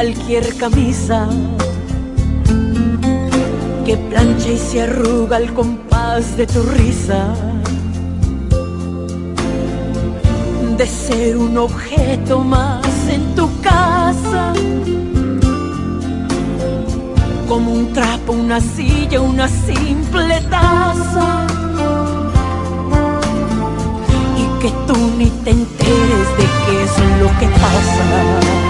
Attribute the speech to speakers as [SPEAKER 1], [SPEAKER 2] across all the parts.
[SPEAKER 1] cualquier camisa que plancha y se arruga al compás de tu risa. De ser un objeto más en tu casa, como un trapo, una silla, una simple taza. Y que tú ni te enteres de qué es lo que pasa.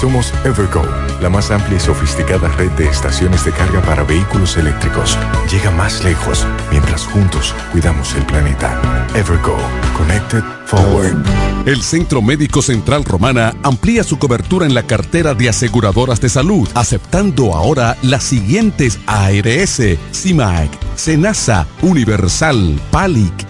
[SPEAKER 2] Somos Evergo, la más amplia y sofisticada red de estaciones de carga para vehículos eléctricos. Llega más lejos mientras juntos cuidamos el planeta. Evergo, Connected Forward.
[SPEAKER 3] El Centro Médico Central Romana amplía su cobertura en la cartera de aseguradoras de salud, aceptando ahora las siguientes ARS, CIMAC, SENASA, Universal, PALIC,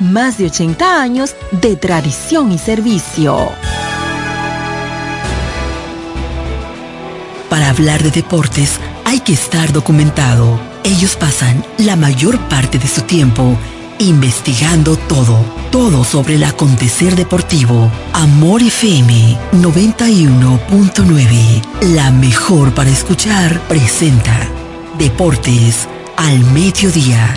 [SPEAKER 4] más de 80 años de tradición y servicio.
[SPEAKER 5] Para hablar de deportes hay que estar documentado. Ellos pasan la mayor parte de su tiempo investigando todo, todo sobre el acontecer deportivo. Amor FM 91.9, la mejor para escuchar, presenta Deportes al mediodía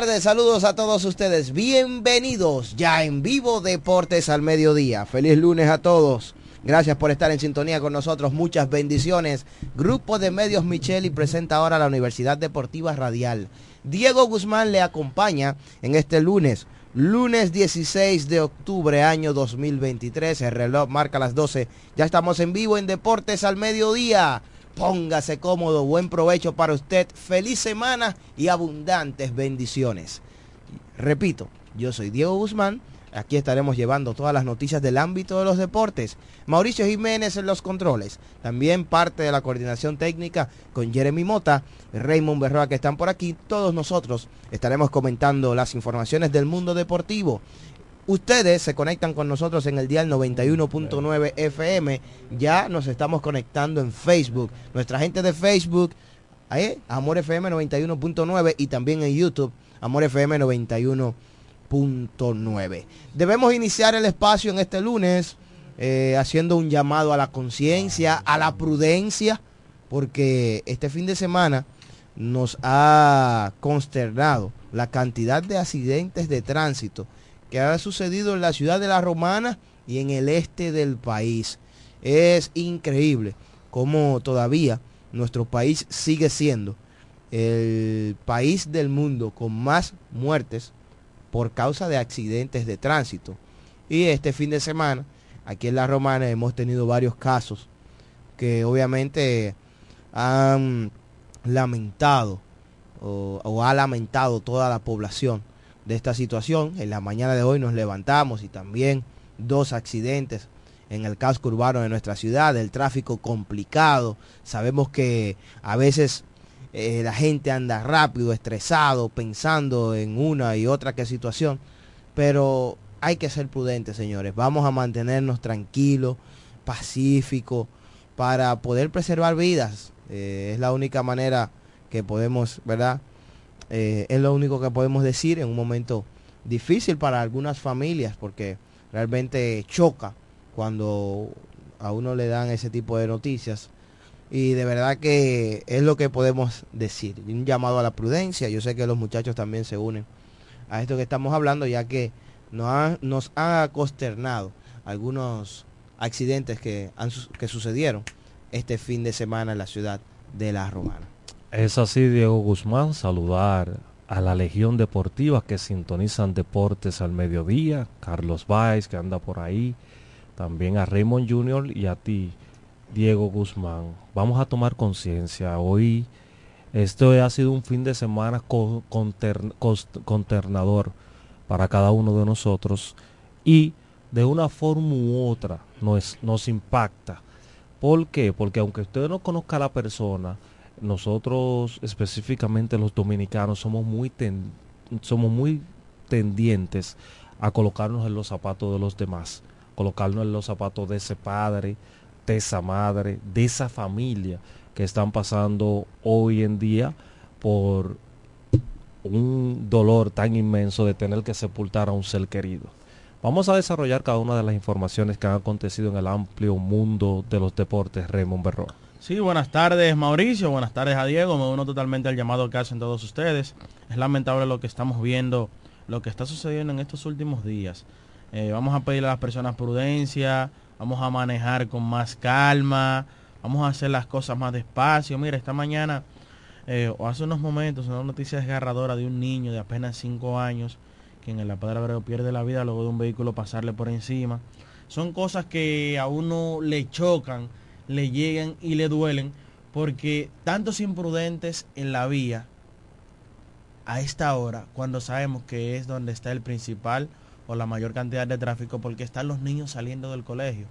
[SPEAKER 6] Tardes, saludos a todos ustedes. Bienvenidos ya en vivo Deportes al Mediodía. Feliz lunes a todos. Gracias por estar en sintonía con nosotros. Muchas bendiciones. Grupo de Medios Micheli presenta ahora la Universidad Deportiva Radial. Diego Guzmán le acompaña en este lunes. Lunes 16 de octubre año 2023. El reloj marca las 12. Ya estamos en vivo en Deportes al Mediodía. Póngase cómodo, buen provecho para usted, feliz semana y abundantes bendiciones. Repito, yo soy Diego Guzmán, aquí estaremos llevando todas las noticias del ámbito de los deportes. Mauricio Jiménez en los controles, también parte de la coordinación técnica con Jeremy Mota, Raymond Berroa que están por aquí. Todos nosotros estaremos comentando las informaciones del mundo deportivo. Ustedes se conectan con nosotros en el dial 91.9 FM. Ya nos estamos conectando en Facebook. Nuestra gente de Facebook, ahí, Amor FM 91.9 y también en YouTube, Amor FM 91.9. Debemos iniciar el espacio en este lunes eh, haciendo un llamado a la conciencia, a la prudencia, porque este fin de semana nos ha consternado la cantidad de accidentes de tránsito que ha sucedido en la ciudad de La Romana y en el este del país. Es increíble cómo todavía nuestro país sigue siendo el país del mundo con más muertes por causa de accidentes de tránsito. Y este fin de semana, aquí en La Romana, hemos tenido varios casos que obviamente han lamentado o, o ha lamentado toda la población de esta situación. En la mañana de hoy nos levantamos y también dos accidentes en el casco urbano de nuestra ciudad, el tráfico complicado. Sabemos que a veces eh, la gente anda rápido, estresado, pensando en una y otra que situación, pero hay que ser prudentes, señores. Vamos a mantenernos tranquilos, pacíficos, para poder preservar vidas. Eh, es la única manera que podemos, ¿verdad? Eh, es lo único que podemos decir en un momento difícil para algunas familias porque realmente choca cuando a uno le dan ese tipo de noticias. Y de verdad que es lo que podemos decir. Un llamado a la prudencia. Yo sé que los muchachos también se unen a esto que estamos hablando ya que nos han, nos ha consternado algunos accidentes que, han, que sucedieron este fin de semana en la ciudad de La Romana
[SPEAKER 7] es así, Diego Guzmán, saludar a la Legión Deportiva que sintonizan deportes al mediodía, Carlos Baez que anda por ahí, también a Raymond Jr. y a ti, Diego Guzmán. Vamos a tomar conciencia. Hoy esto ha sido un fin de semana consternador para cada uno de nosotros y de una forma u otra nos, nos impacta. ¿Por qué? Porque aunque usted no conozca a la persona, nosotros específicamente los dominicanos somos muy somos muy tendientes a colocarnos en los zapatos de los demás, colocarnos en los zapatos de ese padre, de esa madre, de esa familia que están pasando hoy en día por un dolor tan inmenso de tener que sepultar a un ser querido. Vamos a desarrollar cada una de las informaciones que han acontecido en el amplio mundo de los deportes, Raymond Berro.
[SPEAKER 8] Sí, buenas tardes Mauricio, buenas tardes a Diego, me uno totalmente al llamado que hacen todos ustedes. Es lamentable lo que estamos viendo, lo que está sucediendo en estos últimos días. Eh, vamos a pedirle a las personas prudencia, vamos a manejar con más calma, vamos a hacer las cosas más despacio. Mira, esta mañana eh, o hace unos momentos una noticia desgarradora de un niño de apenas 5 años que en la Padre Abreu pierde la vida luego de un vehículo pasarle por encima. Son cosas que a uno le chocan le llegan y le duelen porque tantos imprudentes en la vía a esta hora, cuando sabemos que es donde está el principal o la mayor cantidad de tráfico, porque están los niños saliendo del colegio.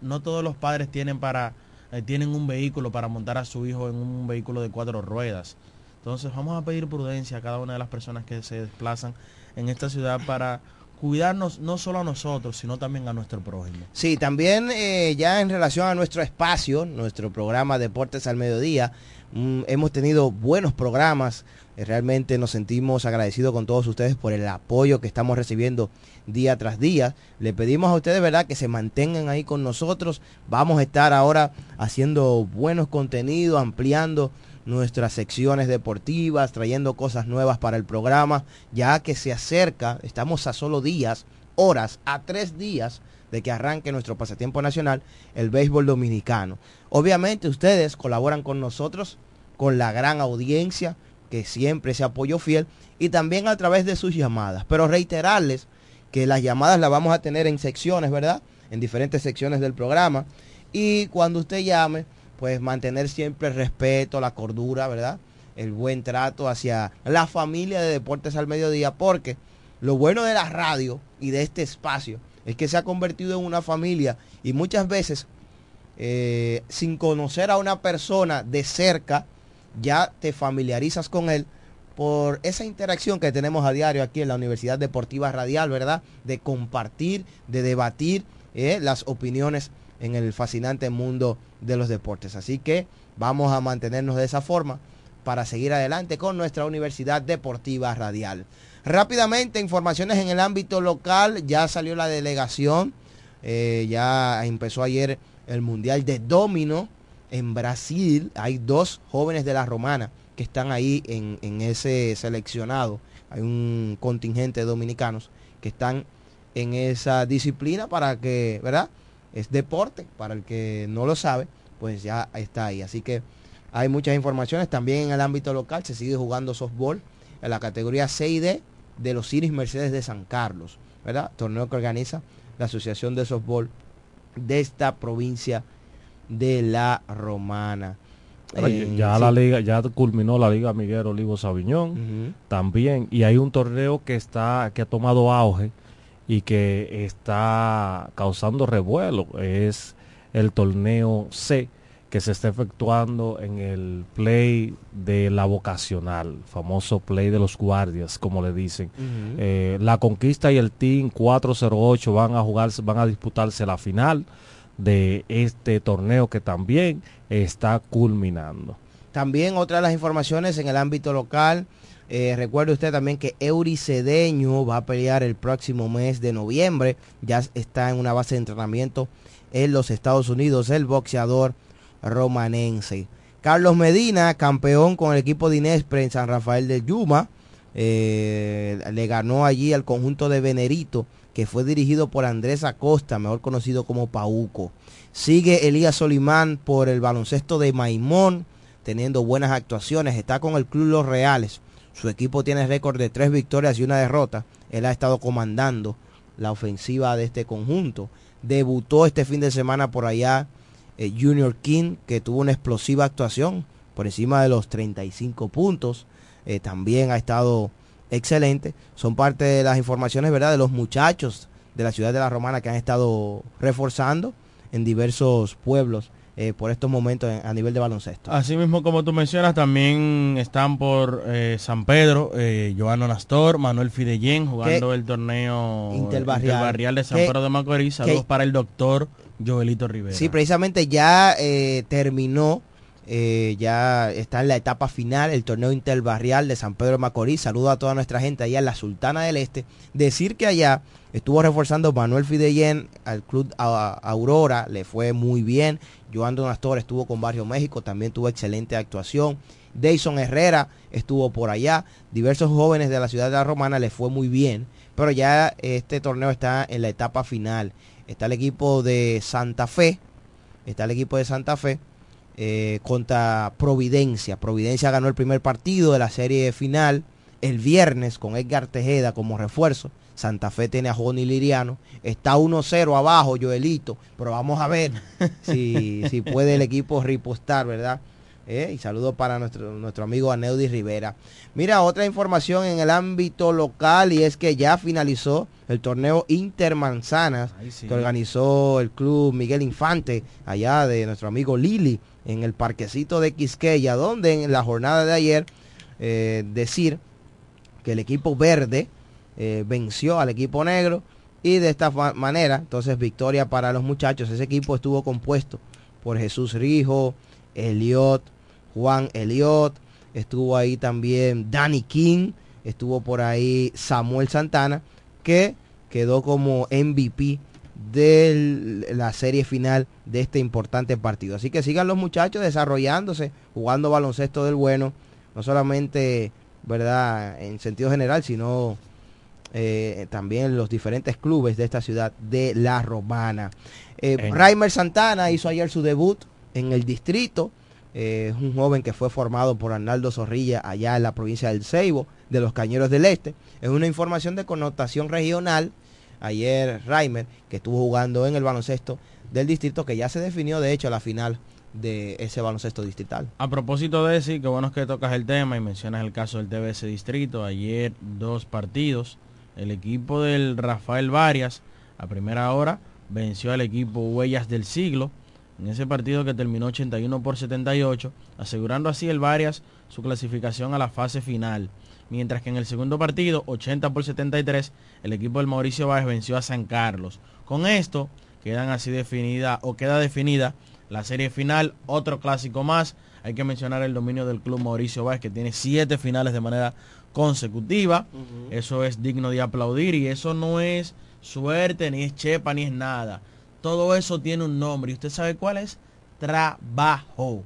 [SPEAKER 8] No todos los padres tienen para eh, tienen un vehículo para montar a su hijo en un vehículo de cuatro ruedas. Entonces vamos a pedir prudencia a cada una de las personas que se desplazan en esta ciudad para cuidarnos no solo a nosotros, sino también a nuestro prójimo.
[SPEAKER 6] Sí, también eh, ya en relación a nuestro espacio, nuestro programa Deportes al Mediodía, mm, hemos tenido buenos programas. Eh, realmente nos sentimos agradecidos con todos ustedes por el apoyo que estamos recibiendo día tras día. Le pedimos a ustedes, ¿verdad?, que se mantengan ahí con nosotros. Vamos a estar ahora haciendo buenos contenidos, ampliando nuestras secciones deportivas, trayendo cosas nuevas para el programa, ya que se acerca, estamos a solo días, horas, a tres días de que arranque nuestro pasatiempo nacional, el béisbol dominicano. Obviamente ustedes colaboran con nosotros, con la gran audiencia, que siempre se apoyó fiel, y también a través de sus llamadas. Pero reiterarles que las llamadas las vamos a tener en secciones, ¿verdad? En diferentes secciones del programa. Y cuando usted llame, pues mantener siempre el respeto, la cordura, ¿verdad? El buen trato hacia la familia de Deportes al Mediodía, porque lo bueno de la radio y de este espacio es que se ha convertido en una familia y muchas veces eh, sin conocer a una persona de cerca, ya te familiarizas con él por esa interacción que tenemos a diario aquí en la Universidad Deportiva Radial, ¿verdad? De compartir, de debatir eh, las opiniones en el fascinante mundo de los deportes. Así que vamos a mantenernos de esa forma para seguir adelante con nuestra Universidad Deportiva Radial. Rápidamente, informaciones en el ámbito local, ya salió la delegación, eh, ya empezó ayer el Mundial de Domino en Brasil. Hay dos jóvenes de la Romana que están ahí en, en ese seleccionado. Hay un contingente de dominicanos que están en esa disciplina para que, ¿verdad? Es deporte, para el que no lo sabe, pues ya está ahí. Así que hay muchas informaciones. También en el ámbito local se sigue jugando softball en la categoría C y D de los Iris Mercedes de San Carlos, ¿verdad? Torneo que organiza la Asociación de Softball de esta provincia de la Romana.
[SPEAKER 7] Eh, ya la liga, ya culminó la liga Miguel Olivo Sabiñón también, y hay un torneo que está, que ha tomado auge y que está causando revuelo, es el torneo C que se está efectuando en el play de la vocacional, famoso play de los guardias, como le dicen. Eh, la Conquista y el Team 408 van a van a disputarse la final de este torneo que también está culminando.
[SPEAKER 6] También otra de las informaciones en el ámbito local. Eh, recuerde usted también que Euricedeño va a pelear el próximo mes de noviembre. Ya está en una base de entrenamiento en los Estados Unidos. El boxeador romanense. Carlos Medina, campeón con el equipo de Inespre en San Rafael de Yuma, eh, le ganó allí al conjunto de Venerito, que fue dirigido por Andrés Acosta, mejor conocido como Pauco. Sigue Elías Solimán por el baloncesto de Maimón, teniendo buenas actuaciones. Está con el Club Los Reales. Su equipo tiene récord de tres victorias y una derrota. Él ha estado comandando la ofensiva de este conjunto. Debutó este fin de semana por allá eh, Junior King, que tuvo una explosiva actuación por encima de los 35 puntos. Eh, también ha estado excelente. Son parte de las informaciones, ¿verdad?, de los muchachos de la ciudad de La Romana que han estado reforzando en diversos pueblos eh, por estos momentos a nivel de baloncesto.
[SPEAKER 8] Así mismo como tú mencionas, también están por San Pedro, eh, Joano Nastor, Manuel Fidellén jugando el torneo interbarrial, de San Pedro de Macorís. Saludos para el doctor Joelito Rivera.
[SPEAKER 6] Sí, precisamente ya eh, terminó, eh, ya está en la etapa final el torneo interbarrial de San Pedro Macorís. Saludo a toda nuestra gente allá en la Sultana del Este. Decir que allá estuvo reforzando Manuel Fidellén al club Aurora, le fue muy bien. Joan Donastor estuvo con Barrio México, también tuvo excelente actuación. Dayson Herrera estuvo por allá. Diversos jóvenes de la ciudad de la Romana le fue muy bien. Pero ya este torneo está en la etapa final está el equipo de Santa Fe, está el equipo de Santa Fe eh, contra Providencia. Providencia ganó el primer partido de la serie final el viernes con Edgar Tejeda como refuerzo. Santa Fe tiene a Joni Liriano. Está 1-0 abajo, Joelito. Pero vamos a ver si, si puede el equipo ripostar, ¿verdad? ¿eh? y saludo para nuestro, nuestro amigo Aneudi Rivera. Mira, otra información en el ámbito local y es que ya finalizó el torneo Intermanzanas que organizó el club Miguel Infante allá de nuestro amigo Lili en el parquecito de Quisqueya, donde en la jornada de ayer eh, decir que el equipo verde eh, venció al equipo negro y de esta manera, entonces victoria para los muchachos. Ese equipo estuvo compuesto por Jesús Rijo, Eliot, Juan Eliot, estuvo ahí también Danny King, estuvo por ahí Samuel Santana, que quedó como MVP de la serie final de este importante partido. Así que sigan los muchachos desarrollándose, jugando baloncesto del bueno, no solamente, ¿verdad?, en sentido general, sino eh, también los diferentes clubes de esta ciudad de La Romana. Eh, Raimer Santana hizo ayer su debut en el distrito. Eh, es un joven que fue formado por Arnaldo Zorrilla allá en la provincia del Ceibo, de los Cañeros del Este. Es una información de connotación regional. Ayer Raimer, que estuvo jugando en el baloncesto del distrito, que ya se definió de hecho la final de ese baloncesto distrital.
[SPEAKER 8] A propósito de eso, que bueno es que tocas el tema y mencionas el caso del TBS Distrito. Ayer dos partidos. El equipo del Rafael Varias, a primera hora, venció al equipo Huellas del Siglo en ese partido que terminó 81 por 78, asegurando así el Varias su clasificación a la fase final. Mientras que en el segundo partido, 80 por 73, el equipo del Mauricio Báez venció a San Carlos. Con esto quedan así definida o queda definida la serie final, otro clásico más. Hay que mencionar el dominio del club Mauricio Báez que tiene siete finales de manera consecutiva. Eso es digno de aplaudir y eso no es suerte, ni es chepa, ni es nada. Todo eso tiene un nombre y usted sabe cuál es. Trabajo.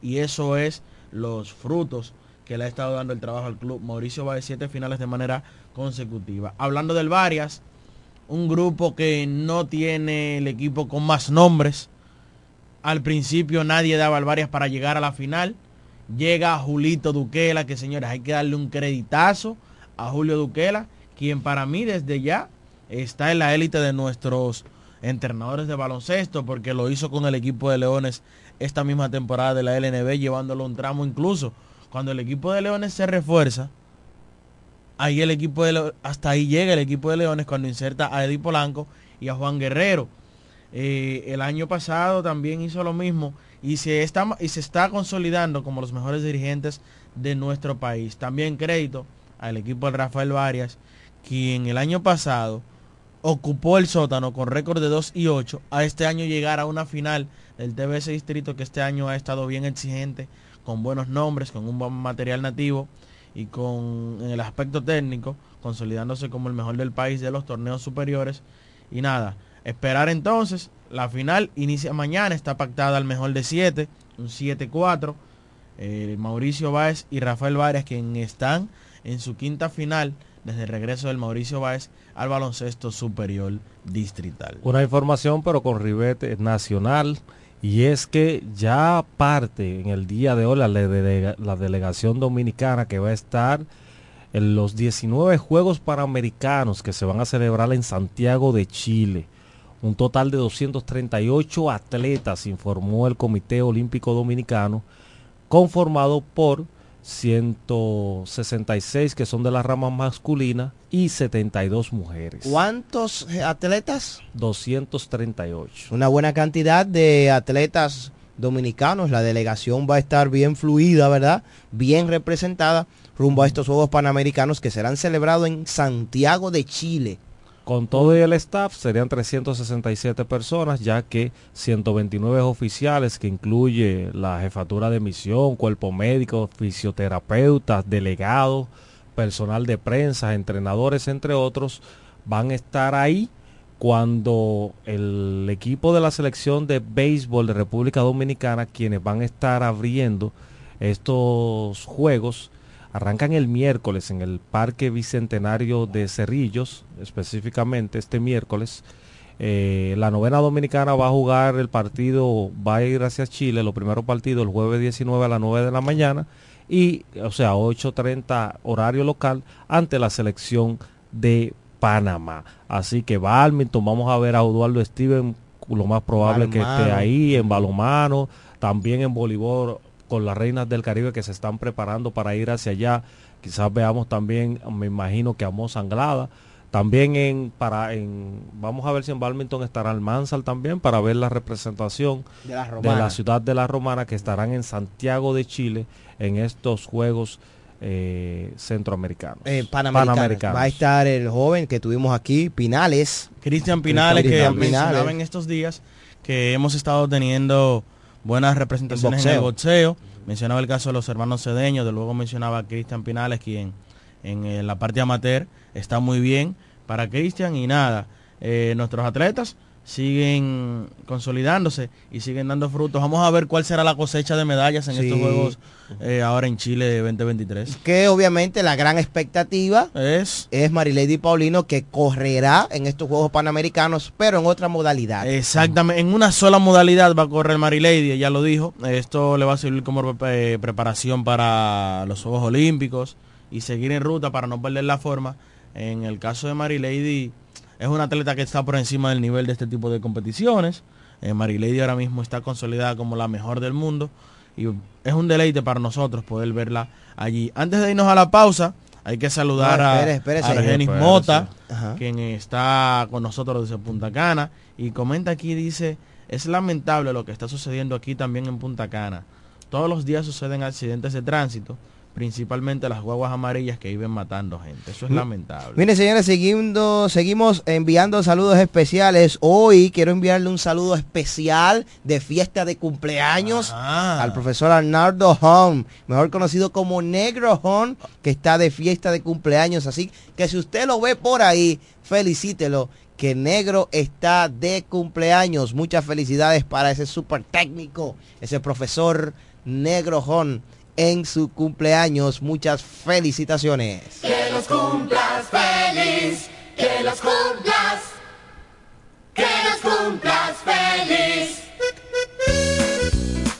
[SPEAKER 8] Y eso es los frutos que le ha estado dando el trabajo al club. Mauricio va de siete finales de manera consecutiva. Hablando del Varias, un grupo que no tiene el equipo con más nombres. Al principio nadie daba al Varias para llegar a la final. Llega Julito Duquela, que señores, hay que darle un creditazo a Julio Duquela, quien para mí desde ya está en la élite de nuestros entrenadores de baloncesto, porque lo hizo con el equipo de Leones esta misma temporada de la LNB, llevándolo un tramo incluso. Cuando el equipo de Leones se refuerza, ahí el equipo de hasta ahí llega el equipo de Leones cuando inserta a Eddie Polanco y a Juan Guerrero. Eh, el año pasado también hizo lo mismo y se, está, y se está consolidando como los mejores dirigentes de nuestro país. También crédito al equipo de Rafael Varias, quien el año pasado ocupó el sótano con récord de 2 y 8, a este año llegar a una final del TBS Distrito que este año ha estado bien exigente, con buenos nombres, con un buen material nativo y con en el aspecto técnico, consolidándose como el mejor del país de los torneos superiores. Y nada, esperar entonces, la final inicia mañana, está pactada al mejor de 7, un 7-4. Eh, Mauricio Báez y Rafael Varias, quienes están en su quinta final desde el regreso del Mauricio Báez al baloncesto superior distrital.
[SPEAKER 7] Una información pero con ribete nacional y es que ya parte en el día de hoy la, la delegación dominicana que va a estar en los 19 Juegos Panamericanos que se van a celebrar en Santiago de Chile. Un total de 238 atletas, informó el Comité Olímpico Dominicano, conformado por 166 que son de la rama masculina y 72 mujeres.
[SPEAKER 6] ¿Cuántos atletas?
[SPEAKER 7] 238.
[SPEAKER 6] Una buena cantidad de atletas dominicanos. La delegación va a estar bien fluida, ¿verdad? Bien representada rumbo a estos Juegos Panamericanos que serán celebrados en Santiago de Chile.
[SPEAKER 7] Con todo el staff serían 367 personas, ya que 129 oficiales, que incluye la jefatura de misión, cuerpo médico, fisioterapeutas, delegados, personal de prensa, entrenadores, entre otros, van a estar ahí cuando el equipo de la selección de béisbol de República Dominicana, quienes van a estar abriendo estos juegos, Arrancan el miércoles en el Parque Bicentenario de Cerrillos, específicamente este miércoles. Eh, la novena dominicana va a jugar el partido, va a ir hacia Chile, los primeros partidos el jueves 19 a las 9 de la mañana y, o sea, 8.30 horario local ante la selección de Panamá. Así que Balmington, vamos a ver a Eduardo Steven, lo más probable que esté ahí, en balomano, también en voleibol con las reinas del Caribe que se están preparando para ir hacia allá. Quizás veamos también, me imagino que a Anglada. También en, para, en, vamos a ver si en Balmington estará el Mansal también para ver la representación de la, ciudad de la Romana que estarán en Santiago de Chile en estos Juegos eh, Centroamericanos.
[SPEAKER 6] Eh, Panamericanos. Va a estar el joven que tuvimos aquí, Pinales.
[SPEAKER 8] Cristian Pinales, que mencionaba en estos días que hemos estado teniendo buenas representaciones en el boxeo. Mencionaba el caso de los hermanos Cedeños, de luego mencionaba a Cristian Pinales, quien en, la parte amateur está muy bien para Cristian y nada. eh, nuestros atletas siguen consolidándose y siguen dando frutos. Vamos a ver cuál será la cosecha de medallas en
[SPEAKER 6] Sí.
[SPEAKER 8] estos Juegos eh, ahora en Chile 2023.
[SPEAKER 6] Que obviamente la gran expectativa
[SPEAKER 8] Es
[SPEAKER 6] es Marilady Paulino que correrá en estos Juegos Panamericanos, pero en otra modalidad.
[SPEAKER 8] Exactamente, en una sola modalidad va a correr Mary Lady, ella lo dijo. Esto le va a servir como eh, preparación para los Juegos Olímpicos y seguir en ruta para no perder la forma. En el caso de Mary Lady, es una atleta que está por encima del nivel de este tipo de competiciones. Eh, Mary Lady ahora mismo está consolidada como la mejor del mundo y es un deleite para nosotros poder verla allí. Antes de irnos a la pausa, hay que saludar
[SPEAKER 6] No,
[SPEAKER 8] a-
[SPEAKER 6] espere, espérese.
[SPEAKER 8] a Argenis. Mota,
[SPEAKER 6] Ajá.
[SPEAKER 8] quien está con nosotros desde Punta Cana y comenta aquí, dice, es lamentable lo que está sucediendo aquí también en Punta Cana. Todos los días suceden accidentes de tránsito, principalmente las guaguas amarillas que viven matando gente. Eso es lamentable.
[SPEAKER 6] Miren señores, seguindo, seguimos enviando saludos especiales. Hoy quiero enviarle un saludo especial de fiesta de cumpleaños
[SPEAKER 8] Ah.
[SPEAKER 6] al profesor Arnaldo Hom, mejor conocido como Negro Hom, que está de fiesta de cumpleaños. Así que si usted lo ve por ahí, felicítelo. Que Negro está de cumpleaños. Muchas felicidades para ese super técnico, ese profesor Negro Hom en su cumpleaños. Muchas felicitaciones.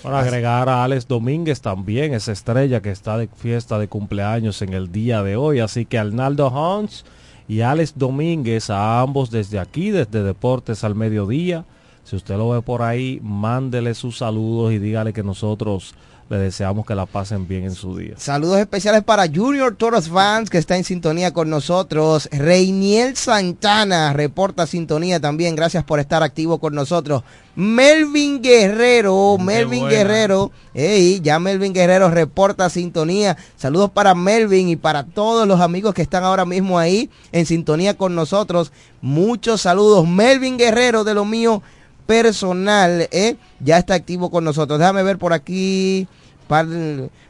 [SPEAKER 7] Para agregar a Alex Domínguez también, esa estrella que está de fiesta de cumpleaños en el día de hoy. Así que Arnaldo Hans y Alex Domínguez, a ambos desde aquí, desde Deportes al Mediodía. Si usted lo ve por ahí, mándele sus saludos y dígale que nosotros le deseamos que la pasen bien en su día.
[SPEAKER 6] Saludos especiales para Junior Toros Fans que está en sintonía con nosotros. Reiniel Santana reporta sintonía también. Gracias por estar activo con nosotros. Melvin Guerrero,
[SPEAKER 8] Qué
[SPEAKER 6] Melvin
[SPEAKER 8] buena.
[SPEAKER 6] Guerrero. Ey, ya Melvin Guerrero reporta sintonía. Saludos para Melvin y para todos los amigos que están ahora mismo ahí en sintonía con nosotros. Muchos saludos. Melvin Guerrero de lo mío personal, ¿eh? ya está activo con nosotros. Déjame ver por aquí. Par-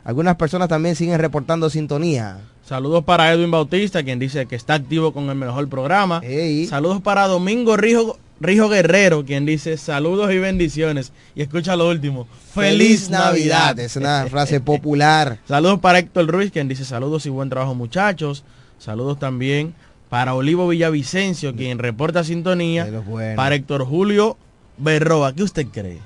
[SPEAKER 6] algunas personas también siguen reportando sintonía.
[SPEAKER 8] Saludos para Edwin Bautista, quien dice que está activo con el mejor programa. Saludos para Domingo Rijo, Rijo Guerrero, quien dice saludos y bendiciones. Y escucha lo último. Feliz, Navidad.
[SPEAKER 6] Es una frase popular.
[SPEAKER 8] Saludos para Héctor Ruiz, quien dice saludos y buen trabajo muchachos. Saludos también para Olivo Villavicencio, quien reporta sintonía. Para Héctor Julio Berroa, ¿qué usted cree?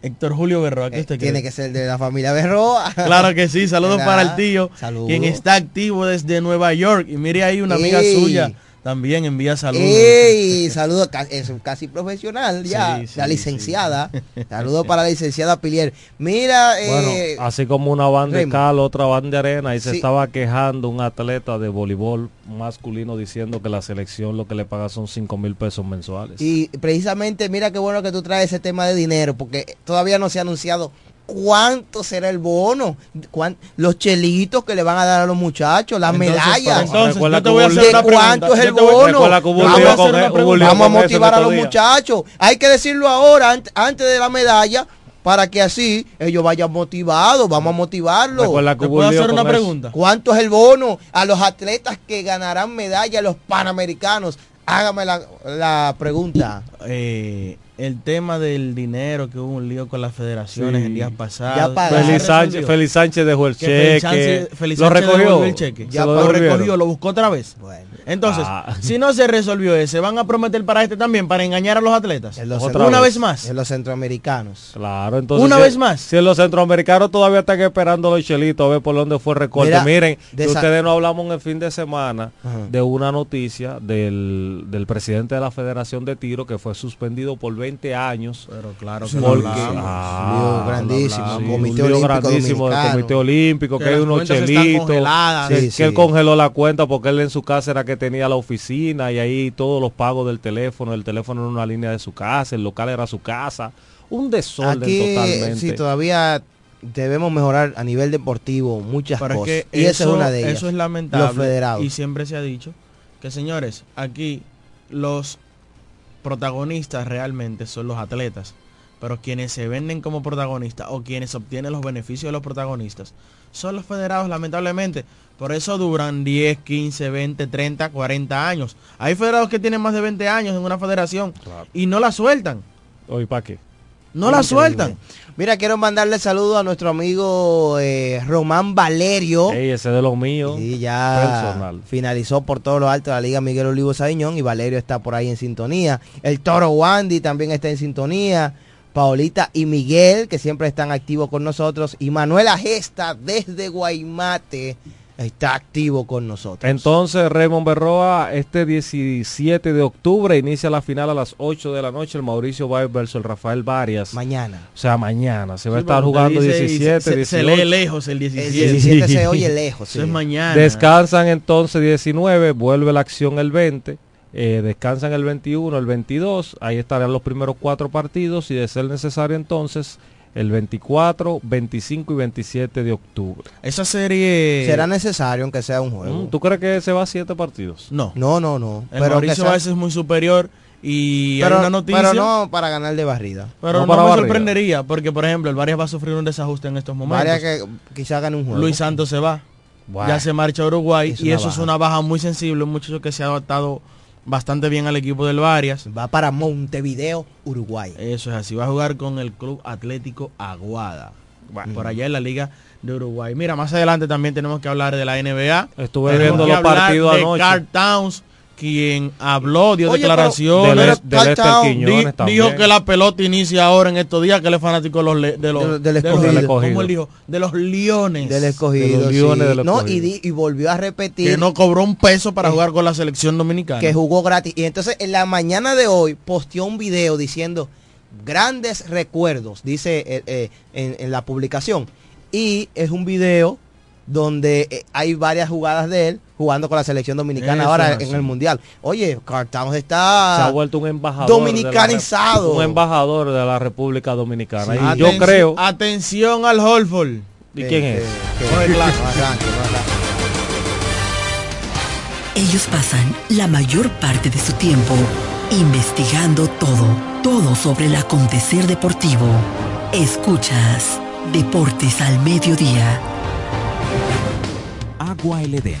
[SPEAKER 8] Héctor Julio Berroa, ¿qué
[SPEAKER 6] Eh, tiene que ser de la familia Berroa.
[SPEAKER 8] Claro que sí, saludos
[SPEAKER 6] ¿Verdad?
[SPEAKER 8] para el tío, quien está activo desde Nueva York. Y mire ahí una amiga
[SPEAKER 6] Ey.
[SPEAKER 8] suya también envía saludos.
[SPEAKER 6] ¡Ey! Saludos, es casi profesional ya,
[SPEAKER 8] Sí, sí,
[SPEAKER 6] la licenciada. Saludos para la licenciada Pilier. Mira, eh,
[SPEAKER 7] Bueno, así como una banda de cal, otra banda de arena, y se
[SPEAKER 6] Sí.
[SPEAKER 7] estaba quejando un atleta de voleibol masculino diciendo que la selección lo que le paga son 5 mil pesos mensuales.
[SPEAKER 6] y precisamente mira qué bueno que tú traes ese tema de dinero, porque todavía no se ha anunciado cuánto será el bono, cuán- los chelitos que le van a dar a los muchachos, las
[SPEAKER 8] Entonces,
[SPEAKER 6] medallas.
[SPEAKER 8] Entonces,
[SPEAKER 7] Recuerda
[SPEAKER 8] yo te
[SPEAKER 7] que
[SPEAKER 8] voy a
[SPEAKER 7] hubo
[SPEAKER 8] hacer
[SPEAKER 6] ¿De
[SPEAKER 8] una
[SPEAKER 6] cuánto es el bono?
[SPEAKER 8] Vamos a
[SPEAKER 6] motivar a los muchachos. Hay que decirlo ahora, ant- antes de la medalla, para que así ellos vayan motivados. Vamos a motivarlos.
[SPEAKER 7] Recuerda que
[SPEAKER 8] ¿Te
[SPEAKER 7] hubo
[SPEAKER 8] puedo hacer una pregunta?
[SPEAKER 6] ¿Cuánto es el bono a los atletas que ganarán medalla, los panamericanos? Hágame la, la pregunta.
[SPEAKER 8] Eh, el tema del dinero, que hubo un lío con las federaciones
[SPEAKER 7] Sí.
[SPEAKER 8] en días pasados.
[SPEAKER 7] Feliz
[SPEAKER 8] ¿Se
[SPEAKER 7] Sánchez? Feliz Sánchez dejó el
[SPEAKER 8] Que Feliz
[SPEAKER 7] cheque.
[SPEAKER 8] Sánchez- Feliz
[SPEAKER 7] lo
[SPEAKER 8] Sánchez
[SPEAKER 7] recogió.
[SPEAKER 8] el cheque.
[SPEAKER 6] Ya
[SPEAKER 8] lo
[SPEAKER 6] pagaron.
[SPEAKER 8] recogió, lo buscó otra vez.
[SPEAKER 6] Bueno,
[SPEAKER 8] Entonces,
[SPEAKER 7] Ah.
[SPEAKER 8] si no se resolvió ese, ¿van a prometer para este también, para engañar a los atletas?
[SPEAKER 6] en los,
[SPEAKER 7] Otra
[SPEAKER 8] Una
[SPEAKER 7] vez.
[SPEAKER 8] vez más.
[SPEAKER 6] en los centroamericanos.
[SPEAKER 7] Claro, entonces.
[SPEAKER 8] Una
[SPEAKER 7] si-
[SPEAKER 8] vez más.
[SPEAKER 7] Si los centroamericanos todavía están esperando los chelitos a ver por dónde fue el recorte.
[SPEAKER 6] Mira,
[SPEAKER 7] Miren,
[SPEAKER 6] de esa-
[SPEAKER 7] ustedes no hablamos en el fin de semana
[SPEAKER 6] Ajá.
[SPEAKER 7] de una noticia del, del presidente de la Federación de Tiro que fue suspendido por 20 años.
[SPEAKER 8] Pero claro que
[SPEAKER 7] Porque-
[SPEAKER 8] hablamos.
[SPEAKER 7] Ah,
[SPEAKER 6] lío grandísimo.
[SPEAKER 7] Sí,
[SPEAKER 6] Comité
[SPEAKER 7] un lío
[SPEAKER 6] Olímpico
[SPEAKER 7] grandísimo del. Comité Olímpico, que,
[SPEAKER 8] Que
[SPEAKER 7] hay unos chelitos. que,
[SPEAKER 6] Sí,
[SPEAKER 7] que
[SPEAKER 6] sí.
[SPEAKER 7] él congeló la cuenta porque él en su casa era que tenía la oficina y ahí todos los pagos del teléfono, el teléfono era una línea de su casa, el local era su casa. Un desorden
[SPEAKER 6] Aquí
[SPEAKER 7] totalmente.
[SPEAKER 6] sí todavía debemos mejorar a nivel deportivo muchas
[SPEAKER 8] Pero es
[SPEAKER 6] cosas.
[SPEAKER 8] que
[SPEAKER 6] y esa
[SPEAKER 8] eso,
[SPEAKER 6] es una de ellas.
[SPEAKER 8] eso es lamentable.
[SPEAKER 6] Los federados.
[SPEAKER 8] Y siempre se ha dicho que, señores, aquí los protagonistas realmente son los atletas. pero quienes se venden como protagonistas o quienes obtienen los beneficios de los protagonistas son los federados, lamentablemente. Por eso duran 10, 15, 20, 30, 40 años. Hay federados que tienen más de 20 años en una federación y no la sueltan.
[SPEAKER 7] Hoy, ¿para qué?
[SPEAKER 8] No la sueltan.
[SPEAKER 6] Mira, quiero mandarle saludos a nuestro amigo eh, Román Valerio.
[SPEAKER 7] Ey, ese de los míos.
[SPEAKER 6] Y ya
[SPEAKER 7] personal.
[SPEAKER 6] finalizó por todo lo alto de la Liga Miguel Olivo Saiñón y Valerio está por ahí en sintonía. El Toro Wandy también está en sintonía. Paolita y Miguel, que siempre están activos con nosotros. Y Manuela Gesta desde Guaymate está activo con nosotros.
[SPEAKER 7] Entonces, Raymond Berroa, este 17 de octubre inicia la final a las 8 de la noche, el Mauricio Baez versus el Rafael Varias.
[SPEAKER 6] Mañana.
[SPEAKER 7] O sea, mañana. Se va a estar jugando
[SPEAKER 8] dice-
[SPEAKER 7] 17,
[SPEAKER 8] se,
[SPEAKER 7] 18.
[SPEAKER 8] se lee lejos el
[SPEAKER 6] El
[SPEAKER 8] 17.
[SPEAKER 6] 17 se oye lejos.
[SPEAKER 8] Eso es mañana.
[SPEAKER 7] Descansan entonces 19, vuelve la acción el 20, eh, descansan el 21, el 22, ahí estarán los primeros cuatro partidos y de ser necesario entonces el 24, 25 y 27 de octubre.
[SPEAKER 8] Esa serie...
[SPEAKER 6] Será necesario aunque sea un juego.
[SPEAKER 7] Mm, ¿Tú crees que se va a siete partidos?
[SPEAKER 8] No.
[SPEAKER 6] No, no, no.
[SPEAKER 8] El
[SPEAKER 6] Pero,
[SPEAKER 8] Mauricio
[SPEAKER 6] sea-
[SPEAKER 8] Báez es muy superior y
[SPEAKER 6] pero,
[SPEAKER 8] hay una noticia...
[SPEAKER 6] pero no para ganar de barrida.
[SPEAKER 8] pero
[SPEAKER 7] no
[SPEAKER 8] no,
[SPEAKER 7] para
[SPEAKER 8] me
[SPEAKER 7] barrida.
[SPEAKER 8] sorprendería porque, por ejemplo, el Varias va a sufrir un desajuste en estos momentos.
[SPEAKER 6] Varias que quizá gane un juego.
[SPEAKER 8] Luis Santos se va. Ya se marcha a Uruguay
[SPEAKER 6] Es
[SPEAKER 8] y eso es una baja muy sensible. Un muchacho que se ha adaptado bastante bien al equipo del Varias.
[SPEAKER 6] Va para Montevideo, Uruguay.
[SPEAKER 8] Eso es así. Va a jugar con el Club Atlético Aguada. Por allá en la Liga de Uruguay. Mira, más adelante también tenemos que hablar de la NBA.
[SPEAKER 7] Estuve
[SPEAKER 8] Tenemos
[SPEAKER 7] viendo los partidos
[SPEAKER 8] de
[SPEAKER 7] anoche.
[SPEAKER 8] Carl Towns, quien habló, dio
[SPEAKER 6] Oye,
[SPEAKER 8] declaraciones. Di- dijo que la pelota inicia ahora en estos días, que él es fanático de los, de los,
[SPEAKER 6] Del- del
[SPEAKER 8] de los-. De los leones.
[SPEAKER 6] Del escogido.
[SPEAKER 7] De los Leones
[SPEAKER 6] sí.
[SPEAKER 7] del
[SPEAKER 6] no, y, di- y volvió a repetir
[SPEAKER 8] que no cobró un peso para
[SPEAKER 6] Eh,
[SPEAKER 8] jugar con la selección dominicana.
[SPEAKER 6] que jugó gratis. Y entonces en la mañana de hoy posteó un video diciendo grandes recuerdos, dice eh, eh, en, en la publicación. Y es un video donde eh, hay varias jugadas de él jugando con la selección dominicana
[SPEAKER 8] Eso
[SPEAKER 6] ahora en el mundial. Oye, Carl Towns
[SPEAKER 7] se
[SPEAKER 6] está
[SPEAKER 7] ha vuelto un embajador
[SPEAKER 6] dominicanizado.
[SPEAKER 7] la un embajador de la República Dominicana y
[SPEAKER 8] Atenci-
[SPEAKER 7] yo creo
[SPEAKER 8] Atención al Holford.
[SPEAKER 7] ¿y quién
[SPEAKER 6] Eh,
[SPEAKER 7] es?
[SPEAKER 6] eh, arranque.
[SPEAKER 5] Ellos pasan la mayor parte de su tiempo investigando todo, todo sobre el acontecer deportivo. Escuchas Deportes al Mediodía.
[SPEAKER 9] Agua El Edén,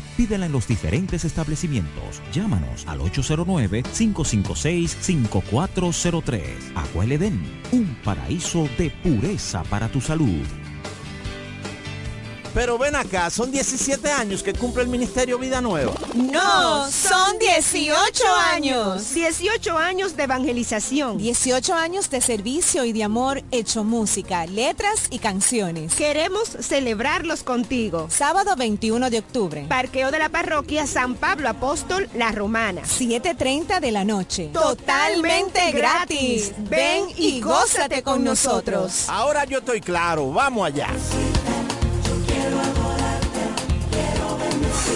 [SPEAKER 9] Pídela en los diferentes establecimientos. Llámanos al 809-556-5403. Agua El Edén, un paraíso de pureza para tu salud.
[SPEAKER 10] Pero ven acá, son 17 años que cumple el Ministerio Vida Nueva.
[SPEAKER 11] No, son 18 años.
[SPEAKER 12] 18 años de evangelización.
[SPEAKER 11] 18 años de servicio y de amor hecho música, letras y canciones.
[SPEAKER 12] Queremos celebrarlos contigo.
[SPEAKER 11] Sábado 21 de octubre.
[SPEAKER 12] Parqueo de la parroquia San Pablo Apóstol La Romana.
[SPEAKER 11] 7.30 de la noche.
[SPEAKER 12] Totalmente gratis. Ven y gózate con nosotros.
[SPEAKER 10] Ahora yo estoy claro, vamos allá. Bye.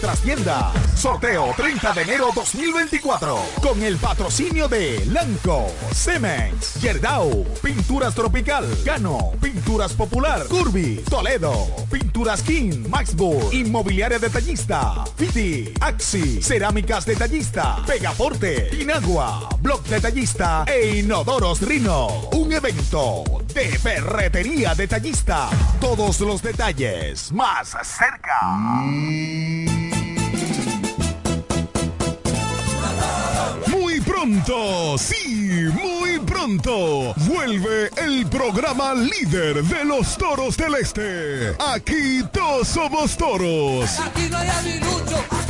[SPEAKER 13] nuestras tiendas. Sorteo 30 de enero 2024. Con el patrocinio de Lanco, Cemex, Yerdau, Pinturas Tropical, Gano, Pinturas Popular, Curvi, Toledo, Pinturas King, Maxburg, Inmobiliaria Detallista, Fiti, Axi, Cerámicas Detallista, Pegaporte, Inagua, Blog Detallista e Inodoros Rino. Un evento de ferretería detallista. Todos los detalles más cerca.
[SPEAKER 14] Pronto, sí, muy pronto, vuelve el programa líder de los toros del este. Aquí todos somos toros.
[SPEAKER 15] Aquí no hay.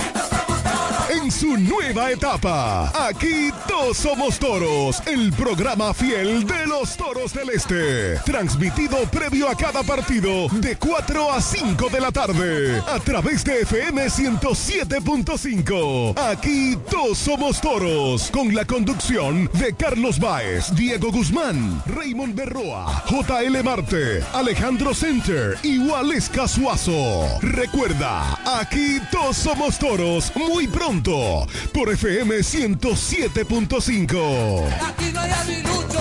[SPEAKER 14] En su nueva etapa, aquí todos somos toros, el programa fiel de los toros del este. Transmitido previo a cada partido de 4 a 5 de la tarde a través de FM 107.5. Aquí todos somos toros, con la conducción de Carlos Baez, Diego Guzmán, Raymond Berroa, JL Marte, Alejandro Center y Waleska Suazo. Recuerda, aquí todos somos toros muy pronto por FM 107.5.
[SPEAKER 15] Aquí no hay aguilucho.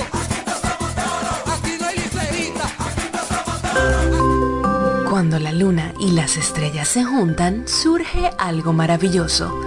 [SPEAKER 15] Aquí no hay liceíta.
[SPEAKER 16] Cuando la luna y las estrellas se juntan, surge algo maravilloso.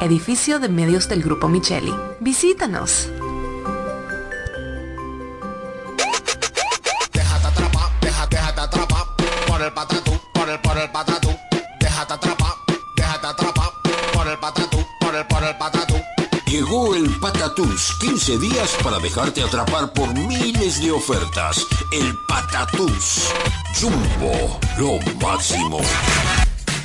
[SPEAKER 16] edificio de medios del Grupo Micheli. Visítanos.
[SPEAKER 17] Déjate atrapar, déjate, déjate atrapar por el patatú, por el, por el patatú. Déjate atrapar, déjate atrapar por el patatú, por el, por el patatú.
[SPEAKER 18] Llegó el Patatús, 15 días para dejarte atrapar por miles de ofertas. El Patatús. Jumbo, lo máximo.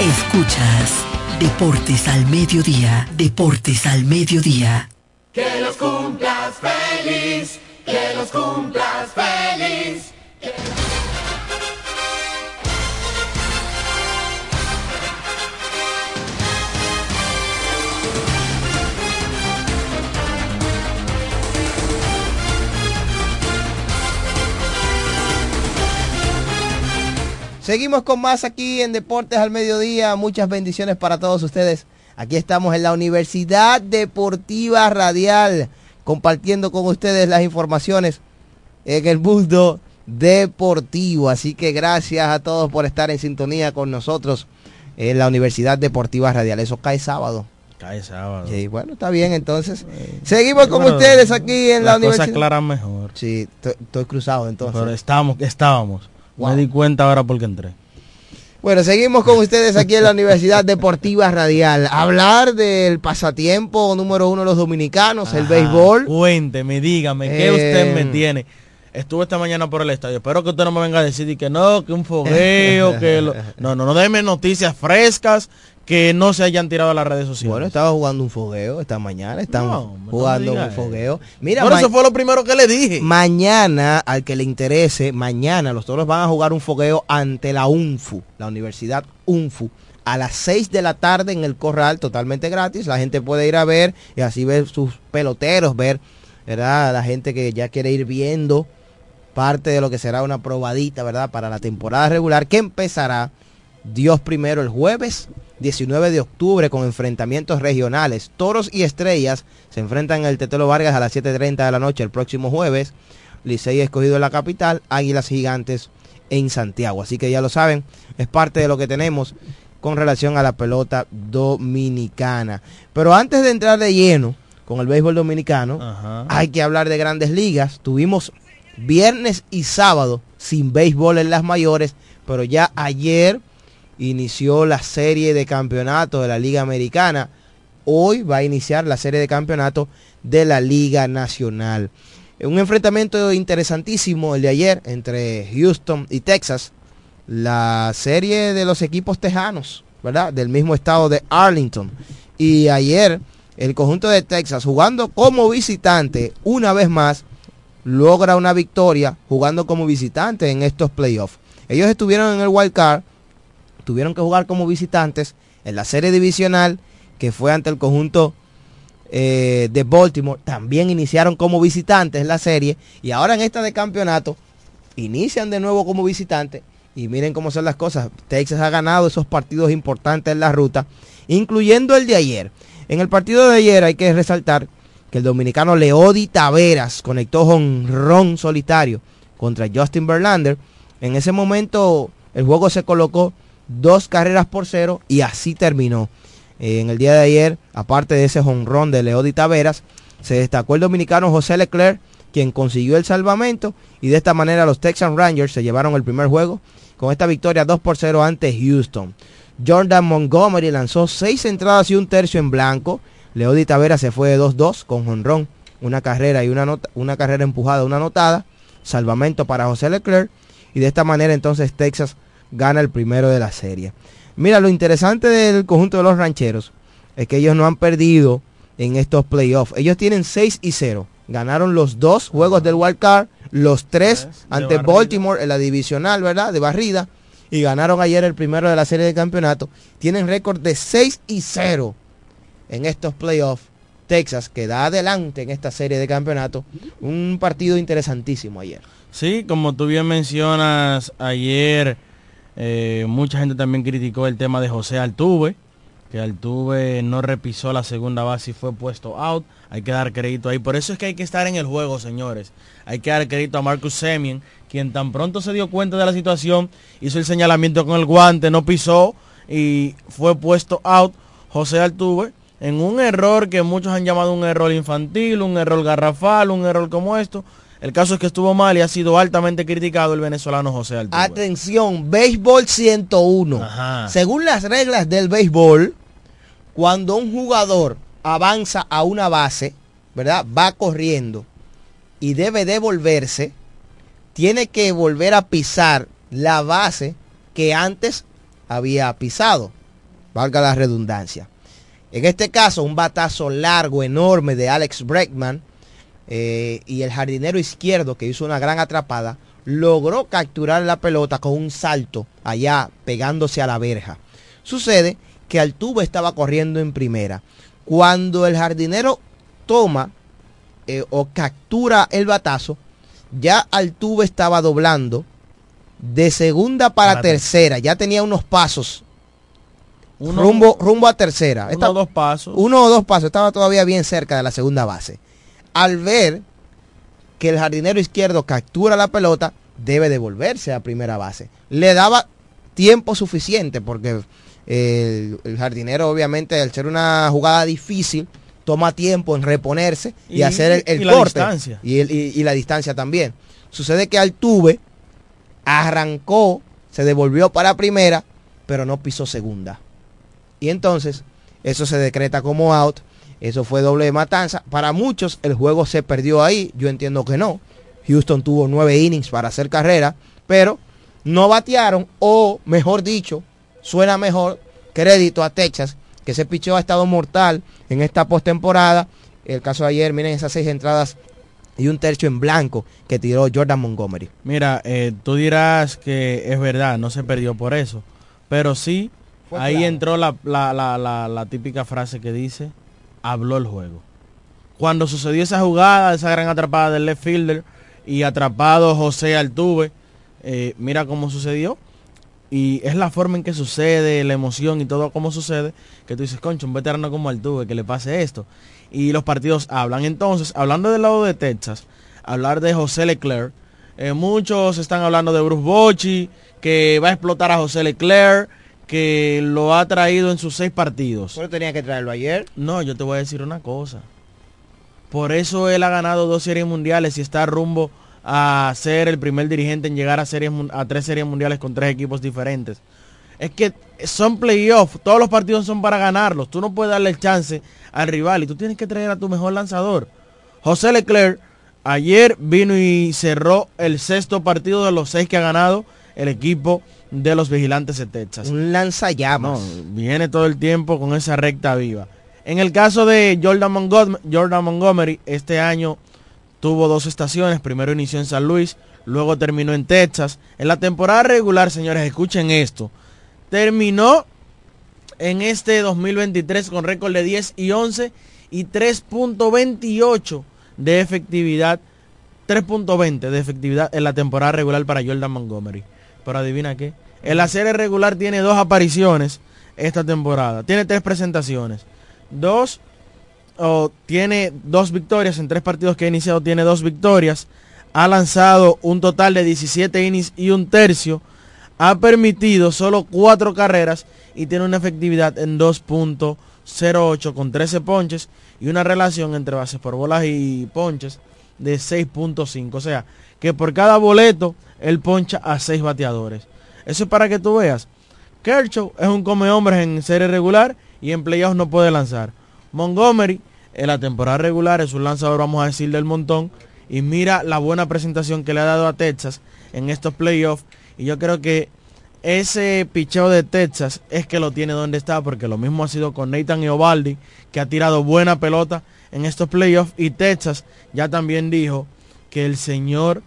[SPEAKER 5] Escuchas Deportes al Mediodía, Deportes al Mediodía.
[SPEAKER 15] Que los cumplas feliz. Que los cumplas feliz.
[SPEAKER 6] Seguimos con más aquí en Deportes al Mediodía. Muchas bendiciones para todos ustedes. Aquí estamos en la Universidad Deportiva Radial, compartiendo con ustedes las informaciones en el mundo deportivo. Así que gracias a todos por estar en sintonía con nosotros en la Universidad Deportiva Radial. Eso cae sábado.
[SPEAKER 8] Cae sábado.
[SPEAKER 6] Sí, bueno, está bien, entonces. Seguimos con ustedes aquí en la
[SPEAKER 8] las
[SPEAKER 6] universidad.
[SPEAKER 8] cosas claras mejor.
[SPEAKER 6] Sí, estoy- cruzado entonces.
[SPEAKER 8] Pero estamos, estábamos.
[SPEAKER 6] Wow.
[SPEAKER 8] Me di cuenta ahora porque entré.
[SPEAKER 6] Bueno, seguimos con ustedes aquí en la Universidad Deportiva Radial. Hablar del pasatiempo número uno de los dominicanos, el béisbol.
[SPEAKER 8] Cuénteme, dígame, ¿qué
[SPEAKER 6] Eh,
[SPEAKER 8] usted me tiene? Estuve esta mañana por el estadio. Espero que usted no me venga a decir y que no, que un fogueo, que lo... No, no, no, déme noticias frescas que no se hayan tirado a las redes sociales.
[SPEAKER 6] Bueno, estaba jugando un fogueo esta mañana, estamos
[SPEAKER 8] No,
[SPEAKER 6] jugando un fogueo. Mira, ma-
[SPEAKER 8] eso fue lo primero que le dije.
[SPEAKER 6] Mañana, al que le interese, mañana los toros van a jugar un fogueo ante la UNFU, la Universidad UNFU, a las 6 de la tarde en el corral, totalmente gratis. La gente puede ir a ver y así ver sus peloteros, ver, ¿verdad? La gente que ya quiere ir viendo parte de lo que será una probadita, ¿verdad? Para la temporada regular que empezará Dios primero el jueves 19 de octubre con enfrentamientos regionales. Toros y Estrellas se enfrentan en el Tetelo Vargas a las 7.30 de la noche el próximo jueves. Licey escogido en la capital, Águilas Gigantes en Santiago. Así que ya lo saben, es parte de lo que tenemos con relación a la pelota dominicana. Pero antes de entrar de lleno con el béisbol dominicano, hay que hablar de grandes ligas. Tuvimos viernes y sábado sin béisbol en las mayores, pero ya ayer inició la serie de campeonato de la Liga Americana. Hoy va a iniciar la serie de campeonato de la Liga Nacional. Un enfrentamiento interesantísimo el de ayer entre Houston y Texas. La serie de los equipos tejanos, ¿verdad? Del mismo estado de Arlington. Y ayer el conjunto de Texas jugando como visitante una vez más logra una victoria jugando como visitante en estos playoffs. Ellos estuvieron en el wild card tuvieron que jugar como visitantes en la serie divisional que fue ante el conjunto eh, de Baltimore. También iniciaron como visitantes la serie y ahora en esta de campeonato inician de nuevo como visitantes y miren cómo son las cosas. Texas ha ganado esos partidos importantes en la ruta, incluyendo el de ayer. En el partido de ayer hay que resaltar que el dominicano Leody Taveras conectó con ron solitario contra Justin Verlander. En ese momento el juego se colocó dos carreras por cero y así terminó. Eh, en el día de ayer, aparte de ese jonrón de Leody Taveras, se destacó el dominicano José Leclerc, quien consiguió el salvamento y de esta manera los Texas Rangers se llevaron el primer juego con esta victoria 2 por 0 ante Houston. Jordan Montgomery lanzó seis entradas y un tercio en blanco. Leody Taveras se fue de 2-2 con jonrón, una carrera y una, una carrera empujada, una anotada, salvamento para José Leclerc y de esta manera entonces Texas gana el primero de la serie. Mira, lo interesante del conjunto de los rancheros es que ellos no han perdido en estos playoffs. Ellos tienen 6 y 0. Ganaron los dos juegos del wild card, los tres ante. Baltimore en la divisional, ¿verdad? De barrida. Y ganaron ayer el primero de la serie de campeonato. Tienen récord de 6 y 0 en estos playoffs. Texas que da adelante en esta serie de campeonato. Un partido interesantísimo ayer.
[SPEAKER 8] Sí, como tú bien mencionas, ayer eh, mucha gente también criticó el tema de José Altuve, que Altuve no repisó la segunda base y fue puesto out. Hay que dar crédito ahí. Por eso es que hay que estar en el juego, señores. Hay que dar crédito a Marcus Semien, quien tan pronto se dio cuenta de la situación, hizo el señalamiento con el guante, no pisó y fue puesto out José Altuve en un error que muchos han llamado un error infantil, un error garrafal, un error como esto. El caso es que estuvo mal y ha sido altamente criticado el venezolano José Altuve.
[SPEAKER 6] Atención, béisbol 101.
[SPEAKER 8] Ajá.
[SPEAKER 6] Según las reglas del béisbol, cuando un jugador avanza a una base, ¿verdad? Va corriendo y debe devolverse, tiene que volver a pisar la base que antes había pisado. Valga la redundancia. En este caso, un batazo largo, enorme de Alex Bregman eh, y el jardinero izquierdo que hizo una gran atrapada, logró capturar la pelota con un salto allá pegándose a la verja. Sucede que Altuve estaba corriendo en primera. Cuando el jardinero toma eh, o captura el batazo, ya Altuve estaba doblando de segunda para,
[SPEAKER 8] Para
[SPEAKER 6] tercera. Ya tenía unos pasos
[SPEAKER 8] Uno-
[SPEAKER 6] rumbo, rumbo a tercera.
[SPEAKER 8] Uno
[SPEAKER 6] Esta-
[SPEAKER 8] o dos pasos.
[SPEAKER 6] Uno o dos pasos. Estaba todavía bien cerca de la segunda base. Al ver que el jardinero izquierdo captura la pelota, debe devolverse a primera base. Le daba tiempo suficiente porque el, el jardinero obviamente al ser una jugada difícil toma tiempo en reponerse y,
[SPEAKER 8] Y-
[SPEAKER 6] hacer el, el
[SPEAKER 8] y la
[SPEAKER 6] corte. Y, el- y- y la distancia también. Sucede que Altuve arrancó, se devolvió para primera, pero no pisó segunda. Y entonces eso se decreta como out. Eso fue doble de matanza. Para muchos el juego se perdió ahí. Yo entiendo que no. Houston tuvo nueve innings para hacer carrera, pero no batearon o, mejor dicho, suena mejor, crédito a Texas, que ese picheo ha estado mortal en esta postemporada. El caso de ayer, miren esas seis entradas y un tercio en blanco que tiró Jordan Montgomery.
[SPEAKER 8] Mira, eh, tú dirás que es verdad, no se perdió por eso, pero sí, ahí entró la, la, la, la, típica frase que dice, habló el juego. Cuando sucedió esa jugada, esa gran atrapada del left fielder y atrapado José Altuve, eh, mira cómo sucedió. Y es la forma en que sucede, la emoción y todo cómo sucede, que tú dices, concho, un veterano como Altuve, que le pase esto y los partidos hablan. Entonces, hablando del lado de Texas, hablar de José Leclerc, eh, muchos están hablando de Bruce Bochy, que va a explotar a José Leclerc, que lo ha traído en sus seis partidos.
[SPEAKER 6] ¿Pero tenía que traerlo ayer?
[SPEAKER 8] No, yo te voy a decir una cosa. Por eso él ha ganado dos series mundiales y está rumbo a ser el primer dirigente en llegar a, series, a tres series mundiales con tres equipos diferentes. Es que son playoffs, todos los partidos son para ganarlos. Tú no puedes darle el chance al rival y tú tienes que traer a tu mejor lanzador. José Leclerc ayer vino y cerró el sexto partido de los seis que ha ganado el equipo de los vigilantes de Texas.
[SPEAKER 6] Un lanzallamas.
[SPEAKER 8] viene todo el tiempo con esa recta viva. En el caso de Jordan Montgomery, Jordan Montgomery, este año tuvo dos estaciones. Primero inició en San Luis, luego terminó en Texas. En la temporada regular, señores, escuchen esto. Terminó en este 2023 con récord de 10 y 11 y 3.28 de efectividad. 3.20 de efectividad en la temporada regular para Jordan Montgomery. Pero adivina qué. En la serie regular tiene dos apariciones esta temporada. Tiene tres presentaciones. Dos, o tiene dos victorias. En tres partidos que ha iniciado tiene dos victorias. Ha lanzado un total de 17 innings y un tercio ha permitido solo cuatro carreras y tiene una efectividad en 2.08 con 13 ponches y una relación entre bases por bolas y ponches de 6.5. O sea, que por cada boleto él poncha a 6 bateadores. Eso es para que tú veas. Kershaw es un come hombres en serie regular y en playoffs no puede lanzar. Montgomery en la temporada regular es un lanzador, vamos a decir, del montón. Y mira la buena presentación que le ha dado a Texas en estos playoffs y yo creo que ese picheo de Texas es que lo tiene donde está, porque lo mismo ha sido con Nathan Eovaldi, que ha tirado buena pelota en estos playoffs. Y Texas ya también dijo que el señor